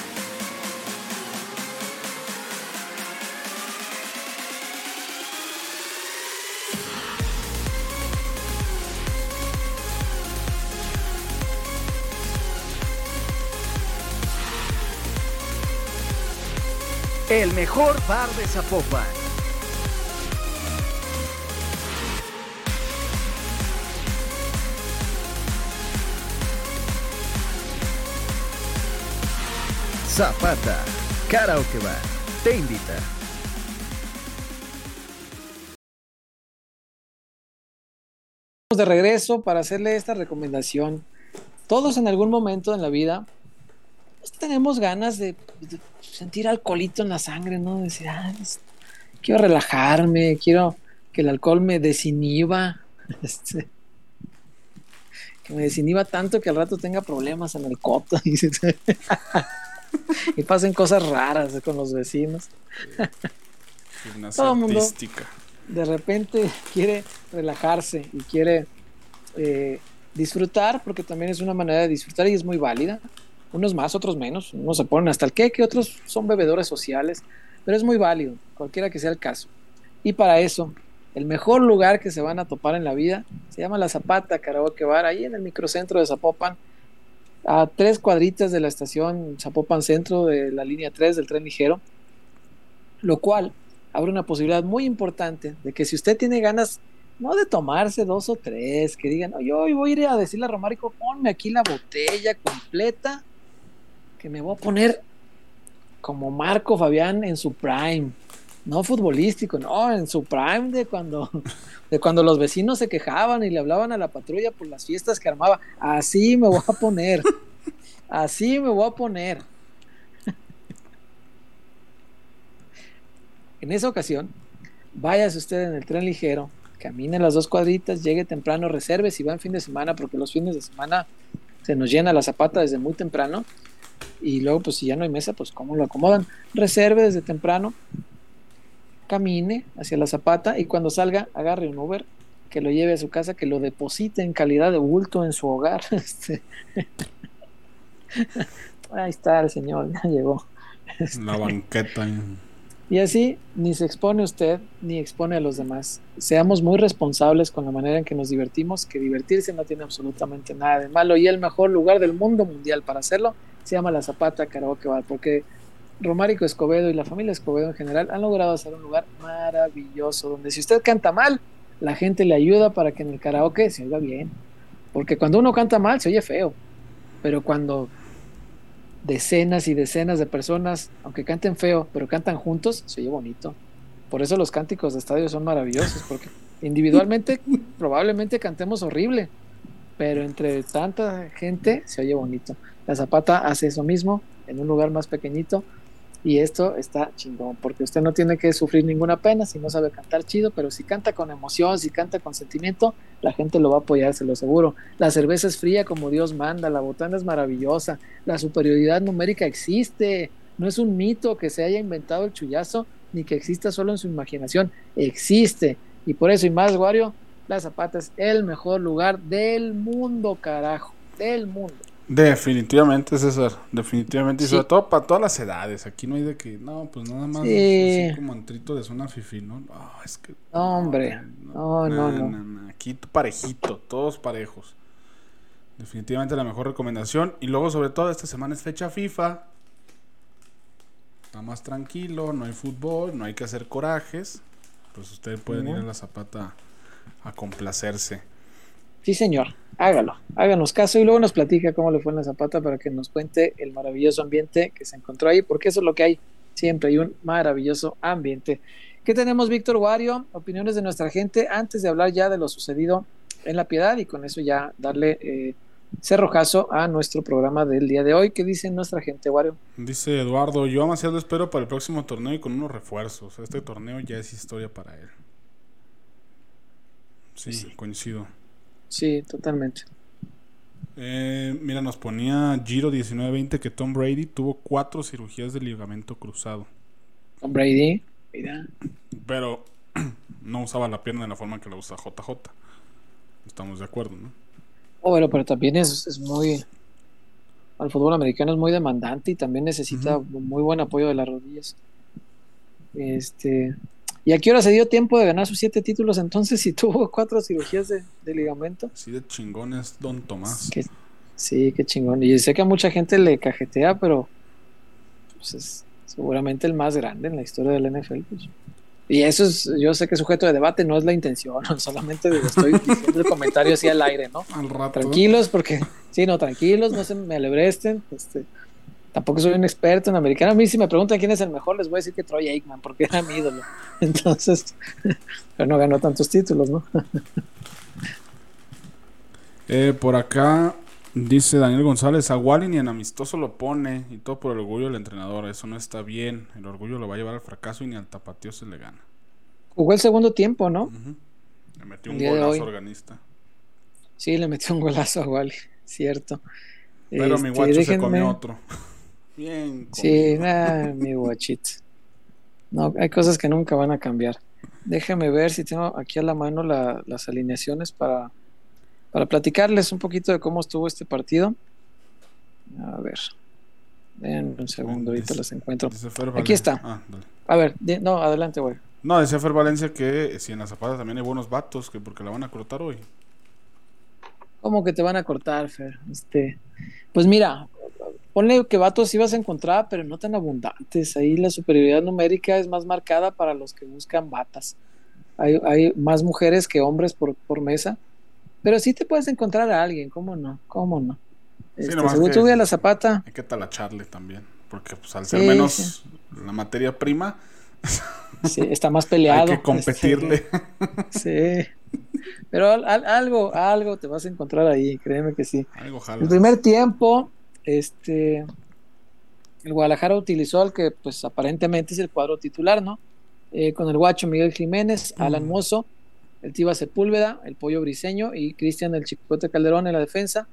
El mejor bar de Zapopan. Zapata, Karaoke Bar, te invita. de regreso para hacerle esta recomendación. Todos en algún momento en la vida pues, tenemos ganas de, de sentir alcoholito en la sangre, ¿no? Decir, "Ah, quiero relajarme, quiero que el alcohol me desinhiba, [laughs] este, que me desinhiba tanto que al rato tenga problemas en el coto [laughs] y, se- [laughs] y pasen cosas raras con los vecinos. Todo mundo. de repente quiere relajarse y quiere eh, disfrutar, porque también es una manera de disfrutar y es muy válida. Unos más, otros menos. Unos se ponen hasta el queque, otros son bebedores sociales, pero es muy válido, cualquiera que sea el caso. Y para eso, el mejor lugar que se van a topar en la vida se llama La Zapata Karaoke Bar, ahí en el microcentro de Zapopan, a tres cuadritas de la estación Zapopan Centro de la línea 3 del tren ligero, lo cual abre una posibilidad muy importante de que si usted tiene ganas, no de tomarse dos o tres, que digan, "Oye, hoy voy a ir a decirle a Romárico, ponme aquí la botella completa, que me voy a poner como Marco Fabián en su prime, no futbolístico, no, en su prime de cuando, [laughs] de cuando los vecinos se quejaban y le hablaban a la patrulla por las fiestas que armaba. Así me voy a poner, así me voy a poner. En esa ocasión, váyase usted en el tren ligero, camine las dos cuadritas, llegue temprano, reserve si va en fin de semana, porque los fines de semana se nos llena la zapata desde muy temprano. Y luego, pues si ya no hay mesa, pues cómo lo acomodan. Reserve desde temprano, camine hacia la zapata y cuando salga, agarre un Uber que lo lleve a su casa, que lo deposite en calidad de bulto en su hogar. [laughs] Este, Ahí está el señor, ya llegó. La banqueta. Y así ni se expone usted ni expone a los demás. Seamos muy responsables con la manera en que nos divertimos, que divertirse no tiene absolutamente nada de malo. Y el mejor lugar del mundo mundial para hacerlo se llama La Zapata Karaoke Bar, porque Romárico Escobedo y la familia Escobedo en general han logrado hacer un lugar maravilloso, donde si usted canta mal, la gente le ayuda para que en el karaoke se oiga bien. Porque cuando uno canta mal se oye feo, pero cuando decenas y decenas de personas, aunque canten feo, pero cantan juntos, se oye bonito. Por eso los cánticos de estadio son maravillosos, porque individualmente [laughs] probablemente cantemos horrible, pero entre tanta gente se oye bonito. La Zapata hace eso mismo en un lugar más pequeñito y esto está chingón, porque usted no tiene que sufrir ninguna pena si no sabe cantar chido, pero si canta con emoción, si canta con sentimiento, la gente lo va a apoyar, se lo aseguro. La cerveza es fría como Dios manda, la botana es maravillosa, la superioridad numérica existe, no es un mito que se haya inventado el chullazo, ni que exista solo en su imaginación, existe. Y por eso y más, Wario, La Zapata es el mejor lugar del mundo, carajo, del mundo. Definitivamente, César. Definitivamente. Y Sí. sobre todo para todas las edades. Aquí no hay de que, no, pues nada más Sí. así como antrito de zona fifi, ¿no? No, es que. No, hombre. No, no, no. no. Aquí parejito, todos parejos. Definitivamente la mejor recomendación. Y luego, sobre todo, esta semana es fecha FIFA. Está más tranquilo, no hay fútbol, no hay que hacer corajes. Pues ustedes pueden ir a la zapata a complacerse. Sí, señor, hágalo, háganos caso y luego nos platica cómo le fue en la Zapata para que nos cuente el maravilloso ambiente que se encontró ahí, porque eso es lo que hay, siempre hay un maravilloso ambiente. ¿Qué tenemos, Víctor Wario? Opiniones de nuestra gente antes de hablar ya de lo sucedido en La Piedad y con eso ya darle eh, cerrojazo a nuestro programa del día de hoy. ¿Qué dice nuestra gente, Wario? Dice Eduardo, yo a lo espero para el próximo torneo y con unos refuerzos. Este torneo ya es historia para él. Sí, coincido. Sí, totalmente. Eh, mira, nos ponía Giro 1920 que Tom Brady tuvo cuatro cirugías de ligamento cruzado. Tom Brady, mira. Pero [clears throat] no usaba la pierna de la forma que la usa JJ. Estamos de acuerdo, ¿no? Oh, bueno, pero también es, es muy. Al fútbol americano es muy demandante y también necesita muy buen apoyo de las rodillas. Este. ¿Y a qué hora se dio tiempo de ganar sus siete títulos entonces si [laughs] tuvo cuatro cirugías de, de ligamento? Así de chingón es Don Tomás. Que- sí, qué chingón. Y sé que a mucha gente le cajetea, pero pues es seguramente el más grande en la historia del NFL. pues. Y eso es, yo sé que es sujeto de debate, no es la intención, [laughs] solamente estoy diciendo el comentario así al aire, ¿no? Al rato. tranquilos, porque sí, no, tranquilos, no se me alebresten. Este, tampoco soy un experto en americano. A mí, si me preguntan quién es el mejor, les voy a decir que Troy Aikman, porque era mi ídolo. [laughs] Entonces, [laughs] pero no ganó tantos títulos, ¿no? [laughs] Eh, por acá dice Daniel González, a Wally ni en amistoso lo pone y todo por el orgullo del entrenador. Eso no está bien. El orgullo lo va a llevar al fracaso y ni al tapateo se le gana. Jugó el segundo tiempo, ¿no? Le metió un golazo organista. Sí, le metió un golazo a Wally, cierto. Pero mi Este, guacho se comió otro. Bien. Sí, nah, mi guachito. No, hay cosas que nunca van a cambiar. Déjame ver si tengo aquí a la mano la- las alineaciones para, para platicarles un poquito de cómo estuvo este partido. A ver. Den un segundo, ahorita las encuentro. Aquí está. Ah. A ver, no, adelante, güey. No, decía Fer Valencia que si en la Zapata también hay buenos vatos, que porque la van a cortar hoy. ¿Cómo que te van a cortar, Fer? Este, pues mira, ponle que vatos sí vas a encontrar, pero no tan abundantes. Ahí la superioridad numérica es más marcada para los que buscan batas. Hay, hay más mujeres que hombres por, por mesa, pero sí te puedes encontrar a alguien, ¿cómo no? ¿Cómo no? Este, nomás según tú, a la zapata, Hay que talacharle también. Porque pues al ser Sí, menos sí. la materia prima, sí, [laughs] está más peleado. hay que competirle. Este, sí. Pero al- al- algo, algo te vas a encontrar ahí, créeme que sí. Algo jala. El primer tiempo, este, el Guadalajara utilizó al que, pues, aparentemente es el cuadro titular, ¿no? Eh, con el guacho Miguel Jiménez, Alan. Mozo, el Tiba Sepúlveda, el Pollo Briseño y Cristian el Chicote Calderón en la defensa.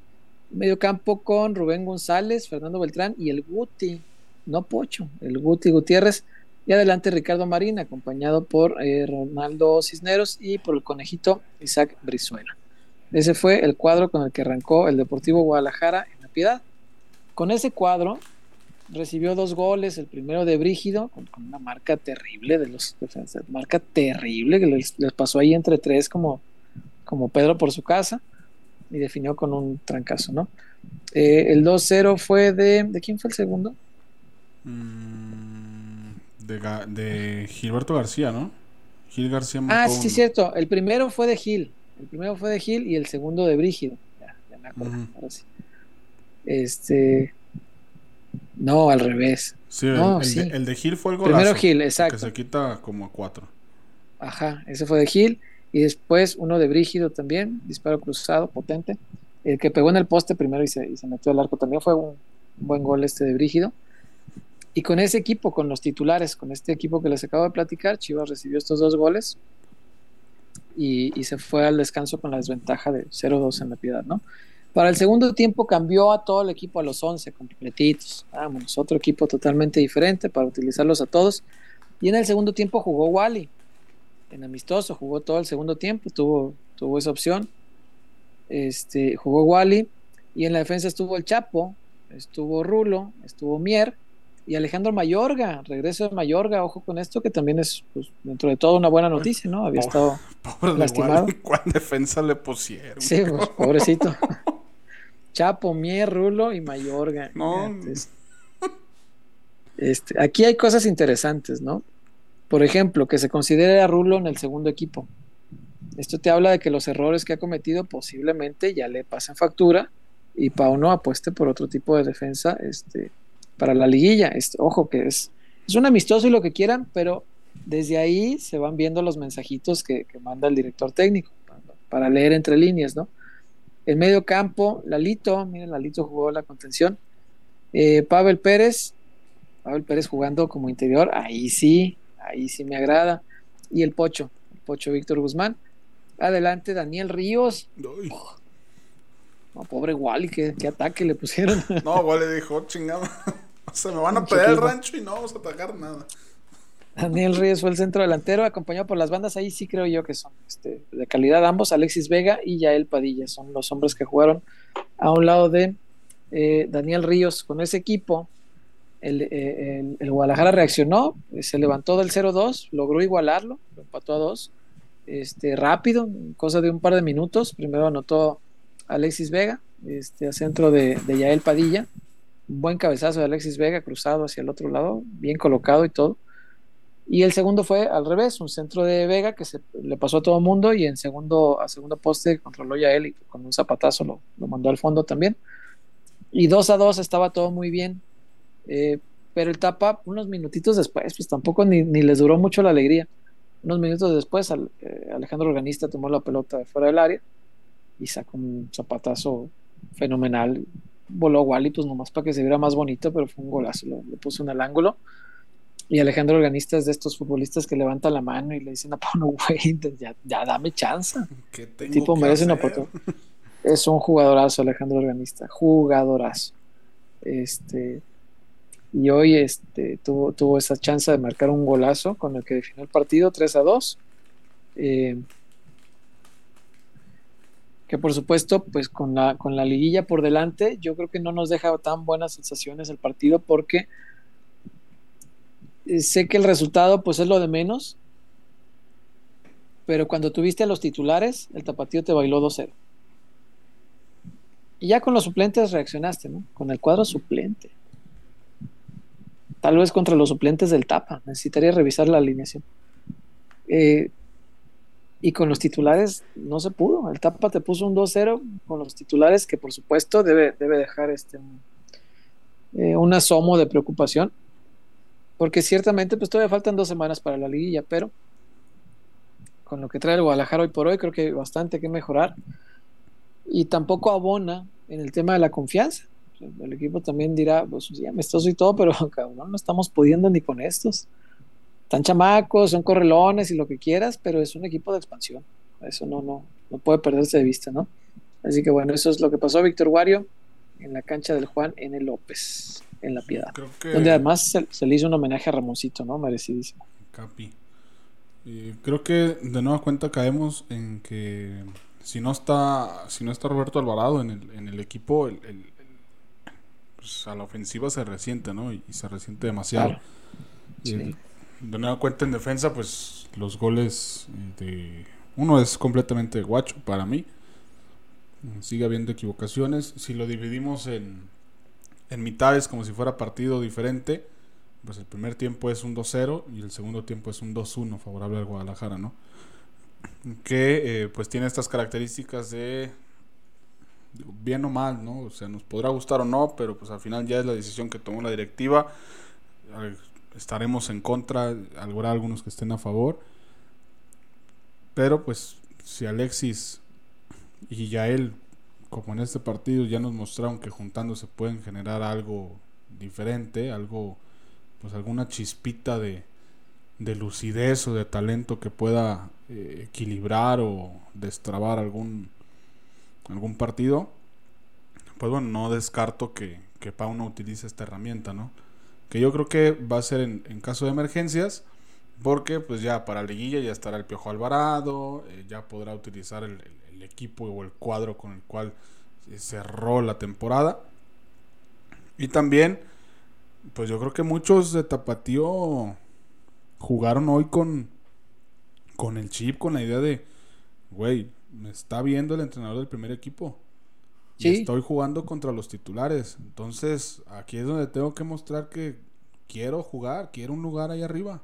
Medio campo con Rubén González, Fernando Beltrán y el Guti, no Pocho, el Guti Gutiérrez. Y adelante Ricardo Marín, acompañado por eh, Ronaldo Cisneros y por el conejito Isaac Brizuela. Ese fue el cuadro con el que arrancó el Deportivo Guadalajara en la Piedad. Con ese cuadro recibió dos goles, el primero de Brígido, con, con una marca terrible de los defensas, marca terrible que les, les pasó ahí entre tres como, como Pedro por su casa y definió con un trancazo, ¿no? Eh, el 2-0 fue de... ¿De quién fue el segundo? Mm, de, de Gilberto García, ¿no? Gil García Ah, sí, uno. cierto. El primero fue de Gil. El primero fue de Gil y el segundo de Brígido. Ya, ya me acuerdo. Ahora sí. Este. No, al revés. Sí, No, el sí. De, el de Gil fue el golazo. Primero Gil, Que exacto. se quita como a cuatro. Ajá, ese fue de Gil. Y después uno de Brígido también, disparo cruzado, potente. El que pegó en el poste primero y se, y se metió al arco también fue un, un buen gol este de Brígido. Y con ese equipo, con los titulares, con este equipo que les acabo de platicar, Chivas recibió estos dos goles y, y se fue al descanso con la desventaja de 0-2 en la piedad, ¿no? Para el segundo tiempo cambió a todo el equipo a los 11 completitos. Vámonos, otro equipo totalmente diferente para utilizarlos a todos. Y en el segundo tiempo jugó Wally en amistoso, jugó todo el segundo tiempo, tuvo, tuvo esa opción. Este, jugó Wally y en la defensa estuvo el Chapo, estuvo Rulo, estuvo Mier y Alejandro Mayorga, regreso de Mayorga, ojo con esto que también es pues, dentro de todo una buena noticia, ¿no? Había estado, [laughs] Pobre de Lastimado. ¿Cuál defensa le pusieron? sí, pues, pobrecito. [laughs] Chapo, Mier, Rulo y Mayorga. No. Entonces, este, aquí hay cosas interesantes, ¿no? Por ejemplo, que se considere a Rulo en el segundo equipo. Esto te habla de que los errores que ha cometido posiblemente ya le pasen factura y Pauno apueste por otro tipo de defensa este, para la liguilla. Este, ojo que es, es un amistoso y lo que quieran, pero desde ahí se van viendo los mensajitos que, que manda el director técnico para, para leer entre líneas, ¿no? En medio campo, Lalito, miren, Lalito jugó la contención. Eh, Pavel Pérez, Pavel Pérez jugando como interior, ahí sí, ahí sí me agrada. Y el Pocho, el Pocho Víctor Guzmán. Adelante, Daniel Ríos. Uy. No, pobre Wally, qué, qué ataque le pusieron. No, Wally dijo, chingada. [laughs] Se me van a pegar el rancho y no vamos a atacar nada. Daniel Ríos fue el centro delantero, acompañado por las bandas. Ahí sí creo yo que son este, de calidad ambos. Alexis Vega y Yael Padilla son los hombres que jugaron a un lado de eh, Daniel Ríos. Con ese equipo, el, eh, el- el Guadalajara reaccionó, eh, se levantó del 0-2, logró igualarlo, lo empató a 2. Este, rápido, en cosa de un par de minutos. Primero anotó Alexis Vega, este, a centro de, de Yael Padilla. Buen cabezazo de Alexis Vega, cruzado hacia el otro lado, bien colocado y todo. Y el segundo fue al revés, un centro de Vega que se le pasó a todo el mundo y en segundo, a segundo poste controló ya él y con un zapatazo lo, lo mandó al fondo también. Y 2 a 2 estaba todo muy bien. Eh, pero el tapa, unos minutitos después, pues tampoco ni, ni les duró mucho la alegría. Unos minutos después, eh, Alejandro Organista tomó la pelota de fuera del área y sacó un zapatazo fenomenal. Voló Wally, pues nomás para que se viera más bonito, pero fue un golazo, lo, lo puso en el ángulo. Y Alejandro Organista es de estos futbolistas que levanta la mano y le dicen a Pauno, güey, ya, ya dame chance. ¿Qué El tengo tipo que merece una oportunidad. Es un jugadorazo Alejandro Organista, jugadorazo. Este, y hoy este, tuvo, tuvo esa chance de marcar un golazo con el que definió el partido 3 a 2. Eh, que por supuesto, pues con la, con la liguilla por delante, yo creo que no nos deja tan buenas sensaciones el partido porque eh, sé que el resultado pues es lo de menos, pero cuando tuviste a los titulares, el tapatío te bailó 2-0. Y ya con los suplentes reaccionaste, ¿no? Con el cuadro suplente. Tal vez contra los suplentes del Tapa. Necesitaría revisar la alineación. Eh, y con los titulares no se pudo. El Tapa te puso un 2-0 con los titulares, que por supuesto debe, debe dejar este, eh, un asomo de preocupación. Porque ciertamente pues todavía faltan dos semanas para la liguilla, pero con lo que trae el Guadalajara hoy por hoy creo que hay bastante que mejorar. Y tampoco abona en el tema de la confianza. El equipo también dirá, pues ya me estoy y todo, pero [laughs] cabrón, no estamos pudiendo ni con estos. Están chamacos, son correlones y lo que quieras, pero es un equipo de expansión. Eso no, no, no puede perderse de vista, ¿no? Así que bueno, eso es lo que pasó a Víctor Wario en la cancha del Juan N. López, en La Piedad. Creo que Donde además se, se le hizo un homenaje a Ramoncito, ¿no? Merecidísimo. Capi. Eh, creo que de nueva cuenta caemos en que si no está si no está Roberto Alvarado en el, en el equipo, el, el- el- pues a la ofensiva se resiente, ¿no? Y, y se resiente demasiado. Claro. Sí. De nueva cuenta en defensa, pues los goles de uno es completamente guacho para mí. Sigue habiendo equivocaciones. Si lo dividimos en, en mitades como si fuera partido diferente, pues el primer tiempo es un 2-0 y el segundo tiempo es un 2-1 favorable al Guadalajara, ¿no? Que eh, pues tiene estas características de bien o mal, ¿no? O sea, nos podrá gustar o no, pero pues al final ya es la decisión que tomó la directiva. Estaremos en contra, habrá algunos que estén a favor. Pero pues si Alexis y Yael, como en este partido, ya nos mostraron que juntándose pueden generar algo diferente, algo, pues alguna chispita de, de lucidez o de talento que pueda eh, equilibrar o destrabar algún, algún partido, pues bueno, no descarto que, que Pauno utilice esta herramienta, ¿no? Que yo creo que va a ser en, en caso de emergencias, porque pues ya para liguilla ya estará el Piojo Alvarado, eh, ya podrá utilizar el, el- equipo o el cuadro con el cual cerró la temporada. Y también, pues yo creo que muchos de Tapatío jugaron hoy con, con el chip, con la idea de, güey, me está viendo el entrenador del primer equipo. Y estoy jugando contra los titulares. Entonces, aquí es donde tengo que mostrar que quiero jugar, quiero un lugar ahí arriba.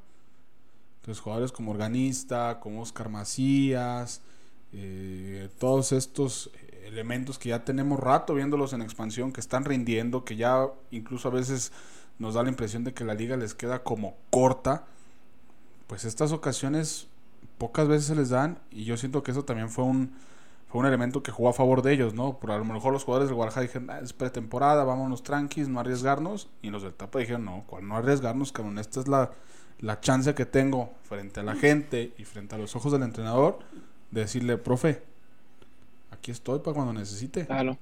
Entonces, jugadores como Organista, como Oscar Macías, eh, todos estos elementos que ya tenemos rato viéndolos en expansión, que están rindiendo, que ya incluso a veces nos da la impresión de que la liga les queda como corta. Pues estas ocasiones pocas veces se les dan y yo siento que eso también fue un, fue un elemento que jugó a favor de ellos, ¿no? Por a lo mejor los jugadores del Guadalajara dijeron, "Ah, es pretemporada, vámonos tranquis, no arriesgarnos. Y los del Tapa dijeron, no, ¿cuál no arriesgarnos, cabrón? Esta es la, la chance que tengo frente a la gente y frente a los ojos del entrenador de decirle, profe, aquí estoy para cuando necesite. Claro.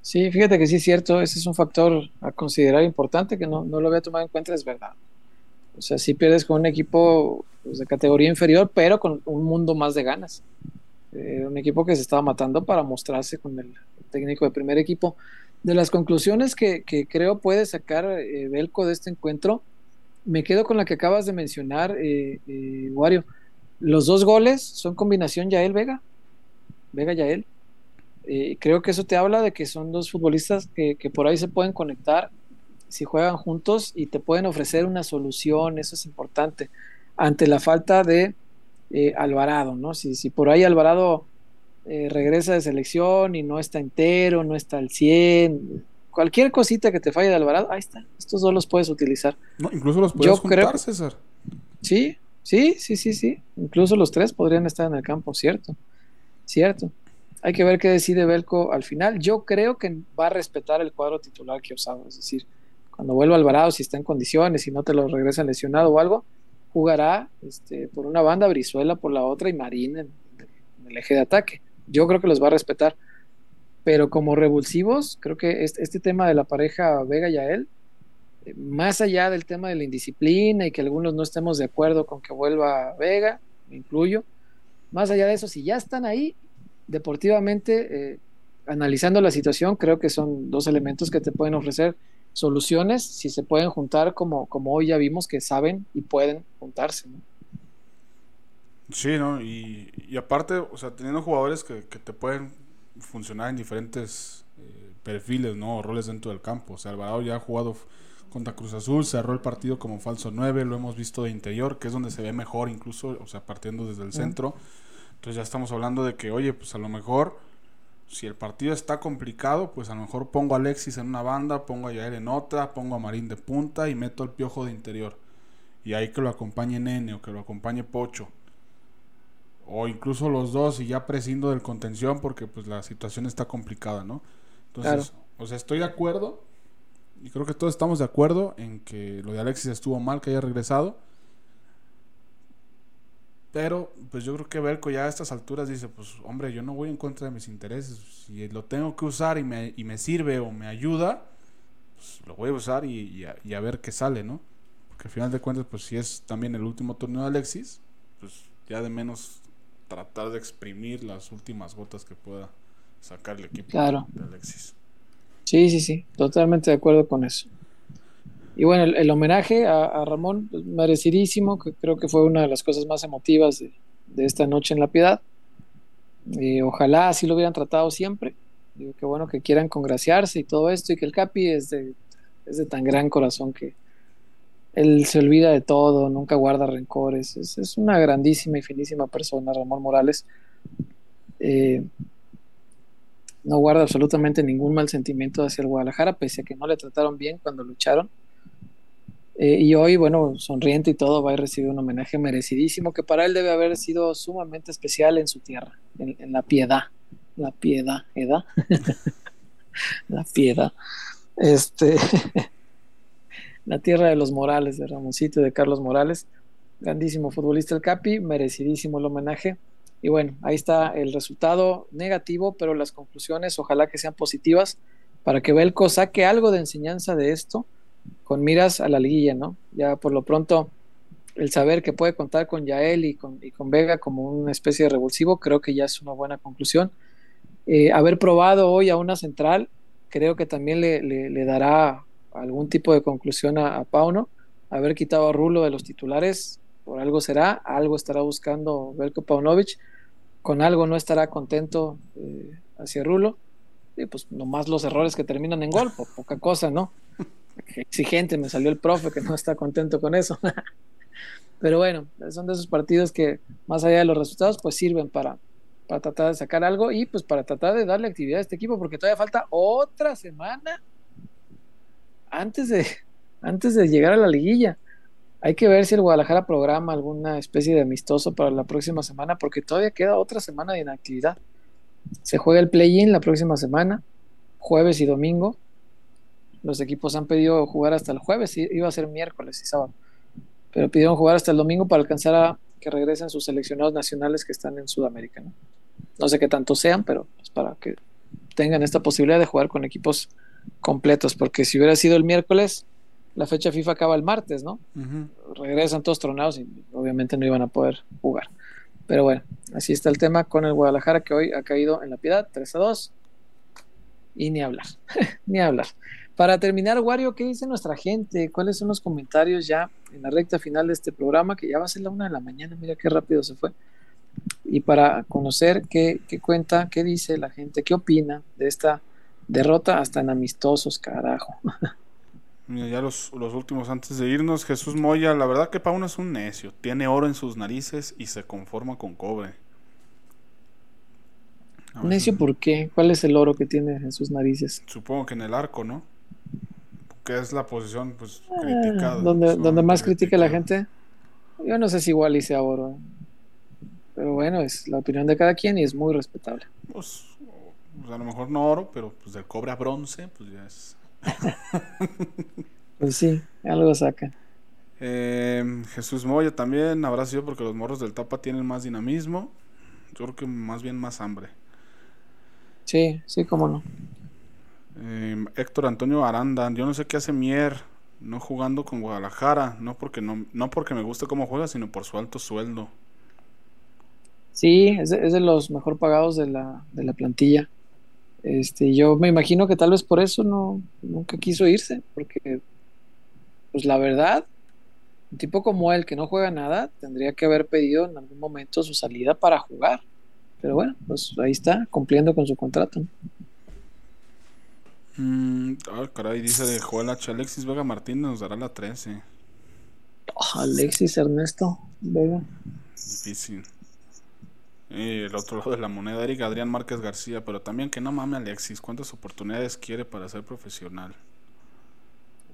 Sí, fíjate que sí es cierto, ese es un factor a considerar importante que no, no lo había tomado en cuenta, es verdad. O sea, sí pierdes con un equipo pues, de categoría inferior, pero con un mundo más de ganas. Eh, un equipo que se estaba matando para mostrarse con el técnico de primer equipo. De las conclusiones que, que creo puede sacar eh, Belco de este encuentro, me quedo con la que acabas de mencionar, eh, eh, Wario. Los dos goles son combinación Yael Vega. Vega Yael. Eh, creo que eso te habla de que son dos futbolistas que, que por ahí se pueden conectar si juegan juntos y te pueden ofrecer una solución, eso es importante, ante la falta de eh, Alvarado, ¿no? Si, si por ahí Alvarado eh, regresa de selección y no está entero, no está al 100, cualquier cosita que te falle de Alvarado, ahí está, estos dos los puedes utilizar. No, incluso los puedes Yo creo- César. Sí, sí, sí, sí, sí. Incluso los tres podrían estar en el campo, cierto. Cierto. Hay que ver qué decide Belco al final. Yo creo que va a respetar el cuadro titular que usado, es decir, cuando vuelva Alvarado, si está en condiciones, si no te lo regresan lesionado o algo, jugará este, por una banda, Brizuela por la otra y Marín en, el eje de ataque. Yo creo que los va a respetar. Pero como revulsivos, creo que este, este tema de la pareja Vega y él, eh, más allá del tema de la indisciplina y que algunos no estemos de acuerdo con que vuelva Vega, me incluyo, más allá de eso, si ya están ahí, deportivamente, eh, analizando la situación, creo que son dos elementos que te pueden ofrecer soluciones si se pueden juntar como, como hoy ya vimos que saben y pueden juntarse. ¿no? Sí, ¿no? Y, y, aparte, o sea, teniendo jugadores que, que te pueden funcionar en diferentes eh, perfiles, ¿no? O roles dentro del campo. O sea, Alvarado ya ha jugado contra Cruz Azul, cerró el partido como falso 9, lo hemos visto de interior, que es donde se ve mejor incluso, o sea, partiendo desde el centro. Entonces ya estamos hablando de que, oye, pues a lo mejor si el partido está complicado, pues a lo mejor pongo a Alexis en una banda, pongo a Yael en otra, pongo a Marín de punta y meto al piojo de interior. Y ahí que lo acompañe Nene o que lo acompañe Pocho. O incluso los dos y ya prescindo del contención porque pues la situación está complicada, ¿no? Entonces, claro. o sea, estoy de acuerdo y creo que todos estamos de acuerdo en que lo de Alexis estuvo mal que haya regresado. Pero, pues yo creo que Belco ya a estas alturas dice, pues hombre, yo no voy en contra de mis intereses. Si lo tengo que usar y me, y me sirve o me ayuda, pues lo voy a usar y, y, a, y, a, ver qué sale, ¿no? Porque al final de cuentas, pues si es también el último torneo de Alexis, pues ya de menos tratar de exprimir las últimas gotas que pueda sacar el equipo claro. de Alexis. Sí, sí, sí, totalmente de acuerdo con eso. Y bueno, el, homenaje a, a Ramón, pues, merecidísimo, que creo que fue una de las cosas más emotivas de, de esta noche en La Piedad. Eh, ojalá así lo hubieran tratado siempre. Digo, qué bueno que quieran congraciarse y todo esto, y que el Capi es de, es de tan gran corazón que él se olvida de todo, nunca guarda rencores. Es, es una grandísima y finísima persona, Ramón Morales. Eh, no guarda absolutamente ningún mal sentimiento hacia el Guadalajara, pese a que no le trataron bien cuando lucharon. Eh, y hoy, bueno, sonriente y todo, va a recibir un homenaje merecidísimo que para él debe haber sido sumamente especial en su tierra, en, en la piedad. La piedad, ¿edad? [laughs] la piedad. Este, [laughs] la tierra de los Morales, de Ramoncito y de Carlos Morales. Grandísimo futbolista el Capi, merecidísimo el homenaje. Y bueno, ahí está el resultado negativo, pero las conclusiones ojalá que sean positivas para que Belco saque algo de enseñanza de esto con miras a la liguilla, ¿no? Ya por lo pronto, el saber que puede contar con Yael y con, Vega como una especie de revulsivo, creo que ya es una buena conclusión. Eh, haber probado hoy a una central, creo que también le dará algún tipo de conclusión a, a, Pauno. Haber quitado a Rulo de los titulares, por algo será, algo estará buscando Belko Paunovic, con algo no estará contento eh, hacia Rulo. Y pues nomás los errores que terminan en gol, po poca cosa, ¿no? exigente, me salió el profe que no está contento con eso. [laughs] Pero bueno, son de esos partidos que más allá de los resultados, pues sirven para, para tratar de sacar algo y pues para tratar de darle actividad a este equipo, porque todavía falta otra semana antes de, antes de llegar a la liguilla. Hay que ver si el Guadalajara programa alguna especie de amistoso para la próxima semana, porque todavía queda otra semana de inactividad. Se juega el play-in la próxima semana, jueves y domingo, los equipos han pedido jugar hasta el jueves, iba a ser miércoles y sábado, pero pidieron jugar hasta el domingo para alcanzar a que regresen sus seleccionados nacionales que están en Sudamérica. No, no sé qué tanto sean, pero es para que tengan esta posibilidad de jugar con equipos completos, porque si hubiera sido el miércoles, la fecha FIFA acaba el martes, ¿no? Uh -huh. Regresan todos tronados y obviamente no iban a poder jugar. Pero bueno, así está el tema con el Guadalajara que hoy ha caído en la piedad, 3 a 2. Y ni hablar, [laughs] ni hablar. Para terminar, Wario, ¿qué dice nuestra gente? ¿Cuáles son los comentarios ya en la recta final de este programa? Que ya va a ser la una de la mañana, mira qué rápido se fue. Y para conocer qué, qué cuenta, qué dice la gente, qué opina de esta derrota hasta en amistosos, carajo. [laughs] Mira, ya los, los, últimos antes de irnos, Jesús Moya, la verdad que Pauno es un necio, tiene oro en sus narices y se conforma con cobre. ¿Necio por qué? ¿Cuál es el oro que tiene en sus narices? Supongo que en el arco, ¿no? Que es la posición pues ah, criticada. Donde, donde más critica la gente. Yo no sé si igual hice oro. Pero bueno, es la opinión de cada quien y es muy respetable. Pues, pues a lo mejor no oro, pero pues del cobre a bronce, pues ya es. [laughs] Pues sí, algo saca. Eh, Jesús Moya también habrá sido porque los morros del Tapa tienen más dinamismo. Yo creo que más bien más hambre. Sí, sí, cómo no. Eh, Héctor Antonio Aranda, yo no sé qué hace Mier no jugando con Guadalajara, no porque no, no porque me guste cómo juega, sino por su alto sueldo. Sí, es de, es de los mejor pagados de la, de la plantilla. Este, yo me imagino que tal vez por eso no nunca quiso irse, porque pues la verdad, un tipo como él que no juega nada, tendría que haber pedido en algún momento su salida para jugar. Pero bueno, pues ahí está, cumpliendo con su contrato. ¿no? Mm, ah, caray, dice de Joel H. Alexis Vega Martínez nos dará la 13. Oh, Alexis Ernesto Vega. Difícil. Y el otro lado de la moneda, Eric Adrián Márquez García, pero también que no mame Alexis, ¿cuántas oportunidades quiere para ser profesional?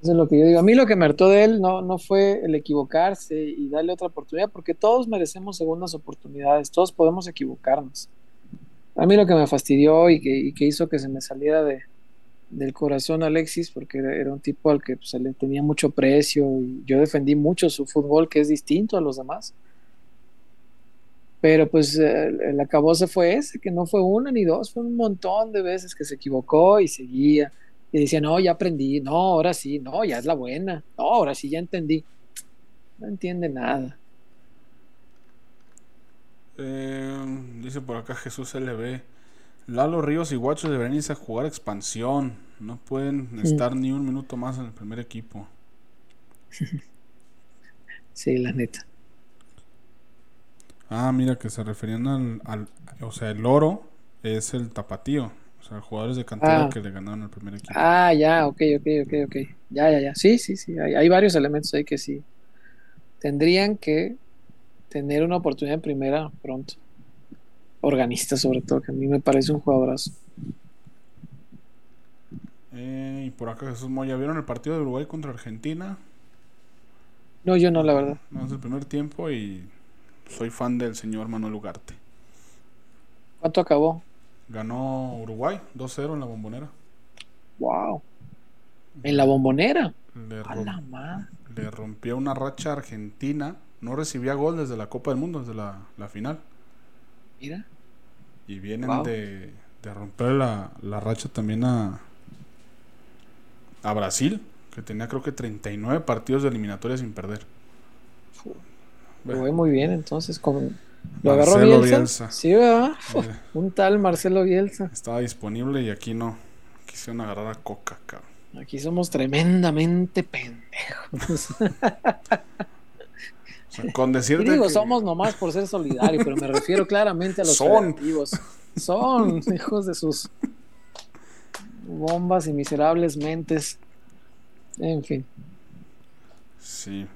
Eso es lo que yo digo. A mí lo que me hartó de él no, no fue el equivocarse y darle otra oportunidad, porque todos merecemos segundas oportunidades, todos podemos equivocarnos. A mí lo que me fastidió y que, y que hizo que se me saliera de, del corazón Alexis, porque era, era un tipo al que pues, se le tenía mucho precio y yo defendí mucho su fútbol, que es distinto a los demás. Pero pues eh, el acabose fue ese, que no fue una ni dos, fue un montón de veces que se equivocó y seguía. Y decía, no, ya aprendí, no, ahora sí, no, ya es la buena, no, ahora sí, ya entendí. No entiende nada. Eh, dice por acá Jesús LB. Lalo Ríos y Guacho deberían irse a jugar expansión. No pueden estar ni un minuto más en el primer equipo. [laughs] Sí, la neta. Ah, mira, que se referían al, al- O sea, el oro es el tapatío. O sea, jugadores de cantera Ah. que le ganaron al primer equipo. Ah, ya, ok, ok, ok, ok. Ya, ya, ya. Sí, sí, sí. Hay, hay varios elementos ahí que sí. Tendrían que tener una oportunidad en primera pronto. Organista, sobre todo, que a mí me parece un jugadorazo. Eh, y por acá Jesús Moya. ¿Vieron el partido de Uruguay contra Argentina? No, yo no, la verdad. No, es el primer tiempo y soy fan del señor Manuel Ugarte. ¿Cuánto acabó? Ganó Uruguay 2-0 en la bombonera. Wow. En la bombonera. Le, rom- la le rompió una racha argentina. No recibía gol desde la Copa del Mundo, desde la, la final. Mira. Y vienen Wow. de, de romper la, la racha también a, a Brasil, que tenía creo que 39 partidos de eliminatoria sin perder. Ve muy bien, entonces. Con... ¿Lo agarró Marcelo Bielsa? Bielsa. Sí, ¿verdad? Un tal Marcelo Bielsa. estaba disponible y aquí no. Quisieron agarrar a Coca, cabrón. Aquí somos tremendamente pendejos. O sea, con Y decirte digo, que- somos nomás por ser solidario, pero me refiero claramente a los Son. Son [laughs] hijos de sus bombas y miserables mentes. En fin. Sí.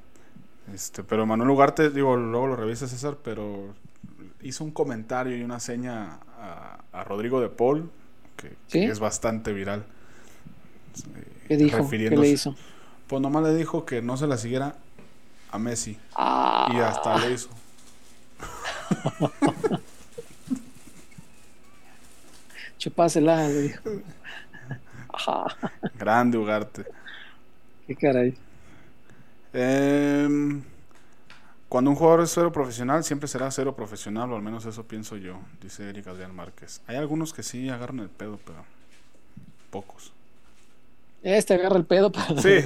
Este, pero Manuel Ugarte, digo, luego lo revisa César, pero hizo un comentario y una seña a, a Rodrigo de Paul, que, es bastante viral. ¿Qué dijo? ¿Qué le hizo? Pues nomás le dijo que no se la siguiera a Messi. Ah, Y hasta le hizo. [laughs] chupásela, le dijo. Grande Ugarte. qué caray. Em, cuando un jugador es cero profesional, siempre será cero profesional, o al menos eso pienso yo, dice Eric Adrián Márquez. Hay algunos que sí agarran el pedo, pero pocos. Este agarra el pedo para. Sí, [laughs]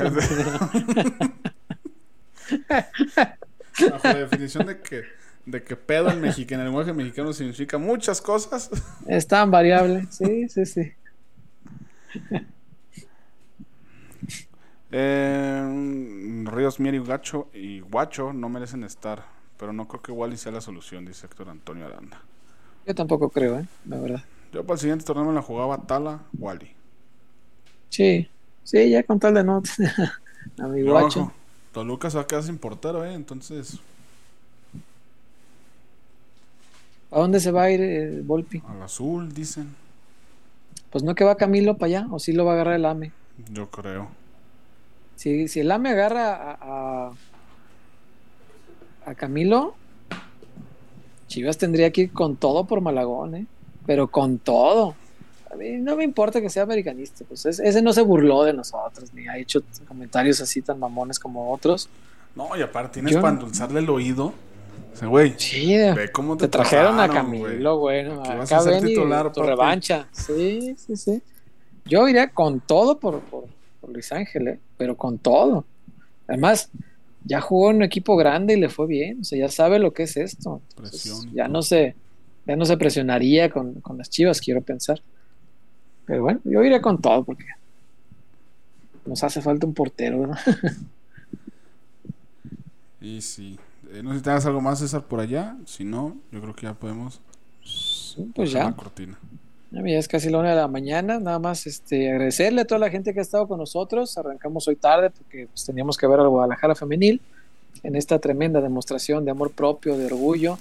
[laughs] bajo la definición de que, de que pedo en, mexicano, en el lenguaje mexicano significa muchas cosas. Es tan variable. Sí, sí, sí. Em, Ríos Mier y Gacho y Guacho no merecen estar, pero no creo que Wally sea la solución, dice Héctor Antonio Aranda. Yo tampoco creo, ¿eh? La verdad. Yo para el siguiente torneo me la jugaba Tala, Wally. Sí, sí, ya con tal de no. A mi Yo guacho. Toluca se va a quedar sin portero, ¿eh? Entonces, ¿A dónde se va a ir el Volpi? al azul, dicen. Pues no que va Camilo para allá, o sí lo va a agarrar el AME. Yo creo. Si, si el AME agarra a, a, a Camilo, Chivas tendría que ir con todo por Malagón, ¿eh? Pero con todo. A mí no me importa que sea americanista, pues es- ese no se burló de nosotros, ni ha hecho comentarios así tan mamones como otros. No, y aparte tienes Yo- para endulzarle el oído. O sea, güey, Sí, ve cómo te, te trajeron a trataron, güey. Camilo, bueno, acá ven y titular, tu papi. revancha. Sí, sí, sí. Yo iría con todo por, por, Luis Ángel, ¿eh? pero con todo. Además, ya jugó en un equipo grande y le fue bien, o sea, ya sabe lo que es esto. Entonces, Presión ya no se, ya no se presionaría con, con las chivas, quiero pensar. Pero bueno, yo iría con todo porque nos hace falta un portero, ¿no? [laughs] Y sí. Eh, no sé si tengas algo más, César, por allá. Si no, yo creo que ya podemos. Pues ya. La cortina. Ya es casi la una de la mañana, nada más este, agradecerle a toda la gente que ha estado con nosotros. Arrancamos hoy tarde porque pues, teníamos que ver al Guadalajara femenil en esta tremenda demostración de amor propio, de orgullo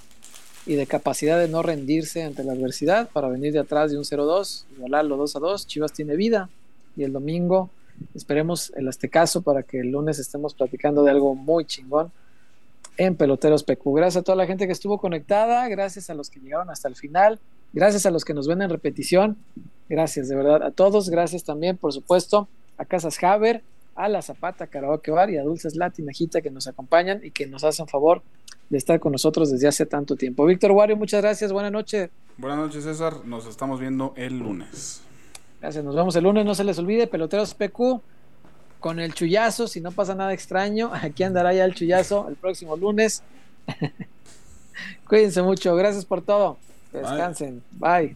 y de capacidad de no rendirse ante la adversidad para venir de atrás de un 0-2, igualarlo 2-2. Chivas tiene vida y el domingo esperemos el Aztecaso para que el lunes estemos platicando de algo muy chingón en Peloteros PQ. Gracias a toda la gente que estuvo conectada, gracias a los que llegaron hasta el final. Gracias a los que nos ven en repetición. Gracias de verdad a todos. Gracias también, por supuesto, a Casas Haber, a La Zapata Karaoke Bar y a Dulces Latinajita que nos acompañan y que nos hacen favor de estar con nosotros desde hace tanto tiempo. Víctor Wario, muchas gracias. Buenas noches. Buenas noches, César. Nos estamos viendo el lunes. Gracias. Nos vemos el lunes. No se les olvide, Peloteros PQ con el chullazo. Si no pasa nada extraño, [laughs] aquí andará ya el chullazo el próximo lunes. [laughs] Cuídense mucho. Gracias por todo. Que Bye. descansen. Bye.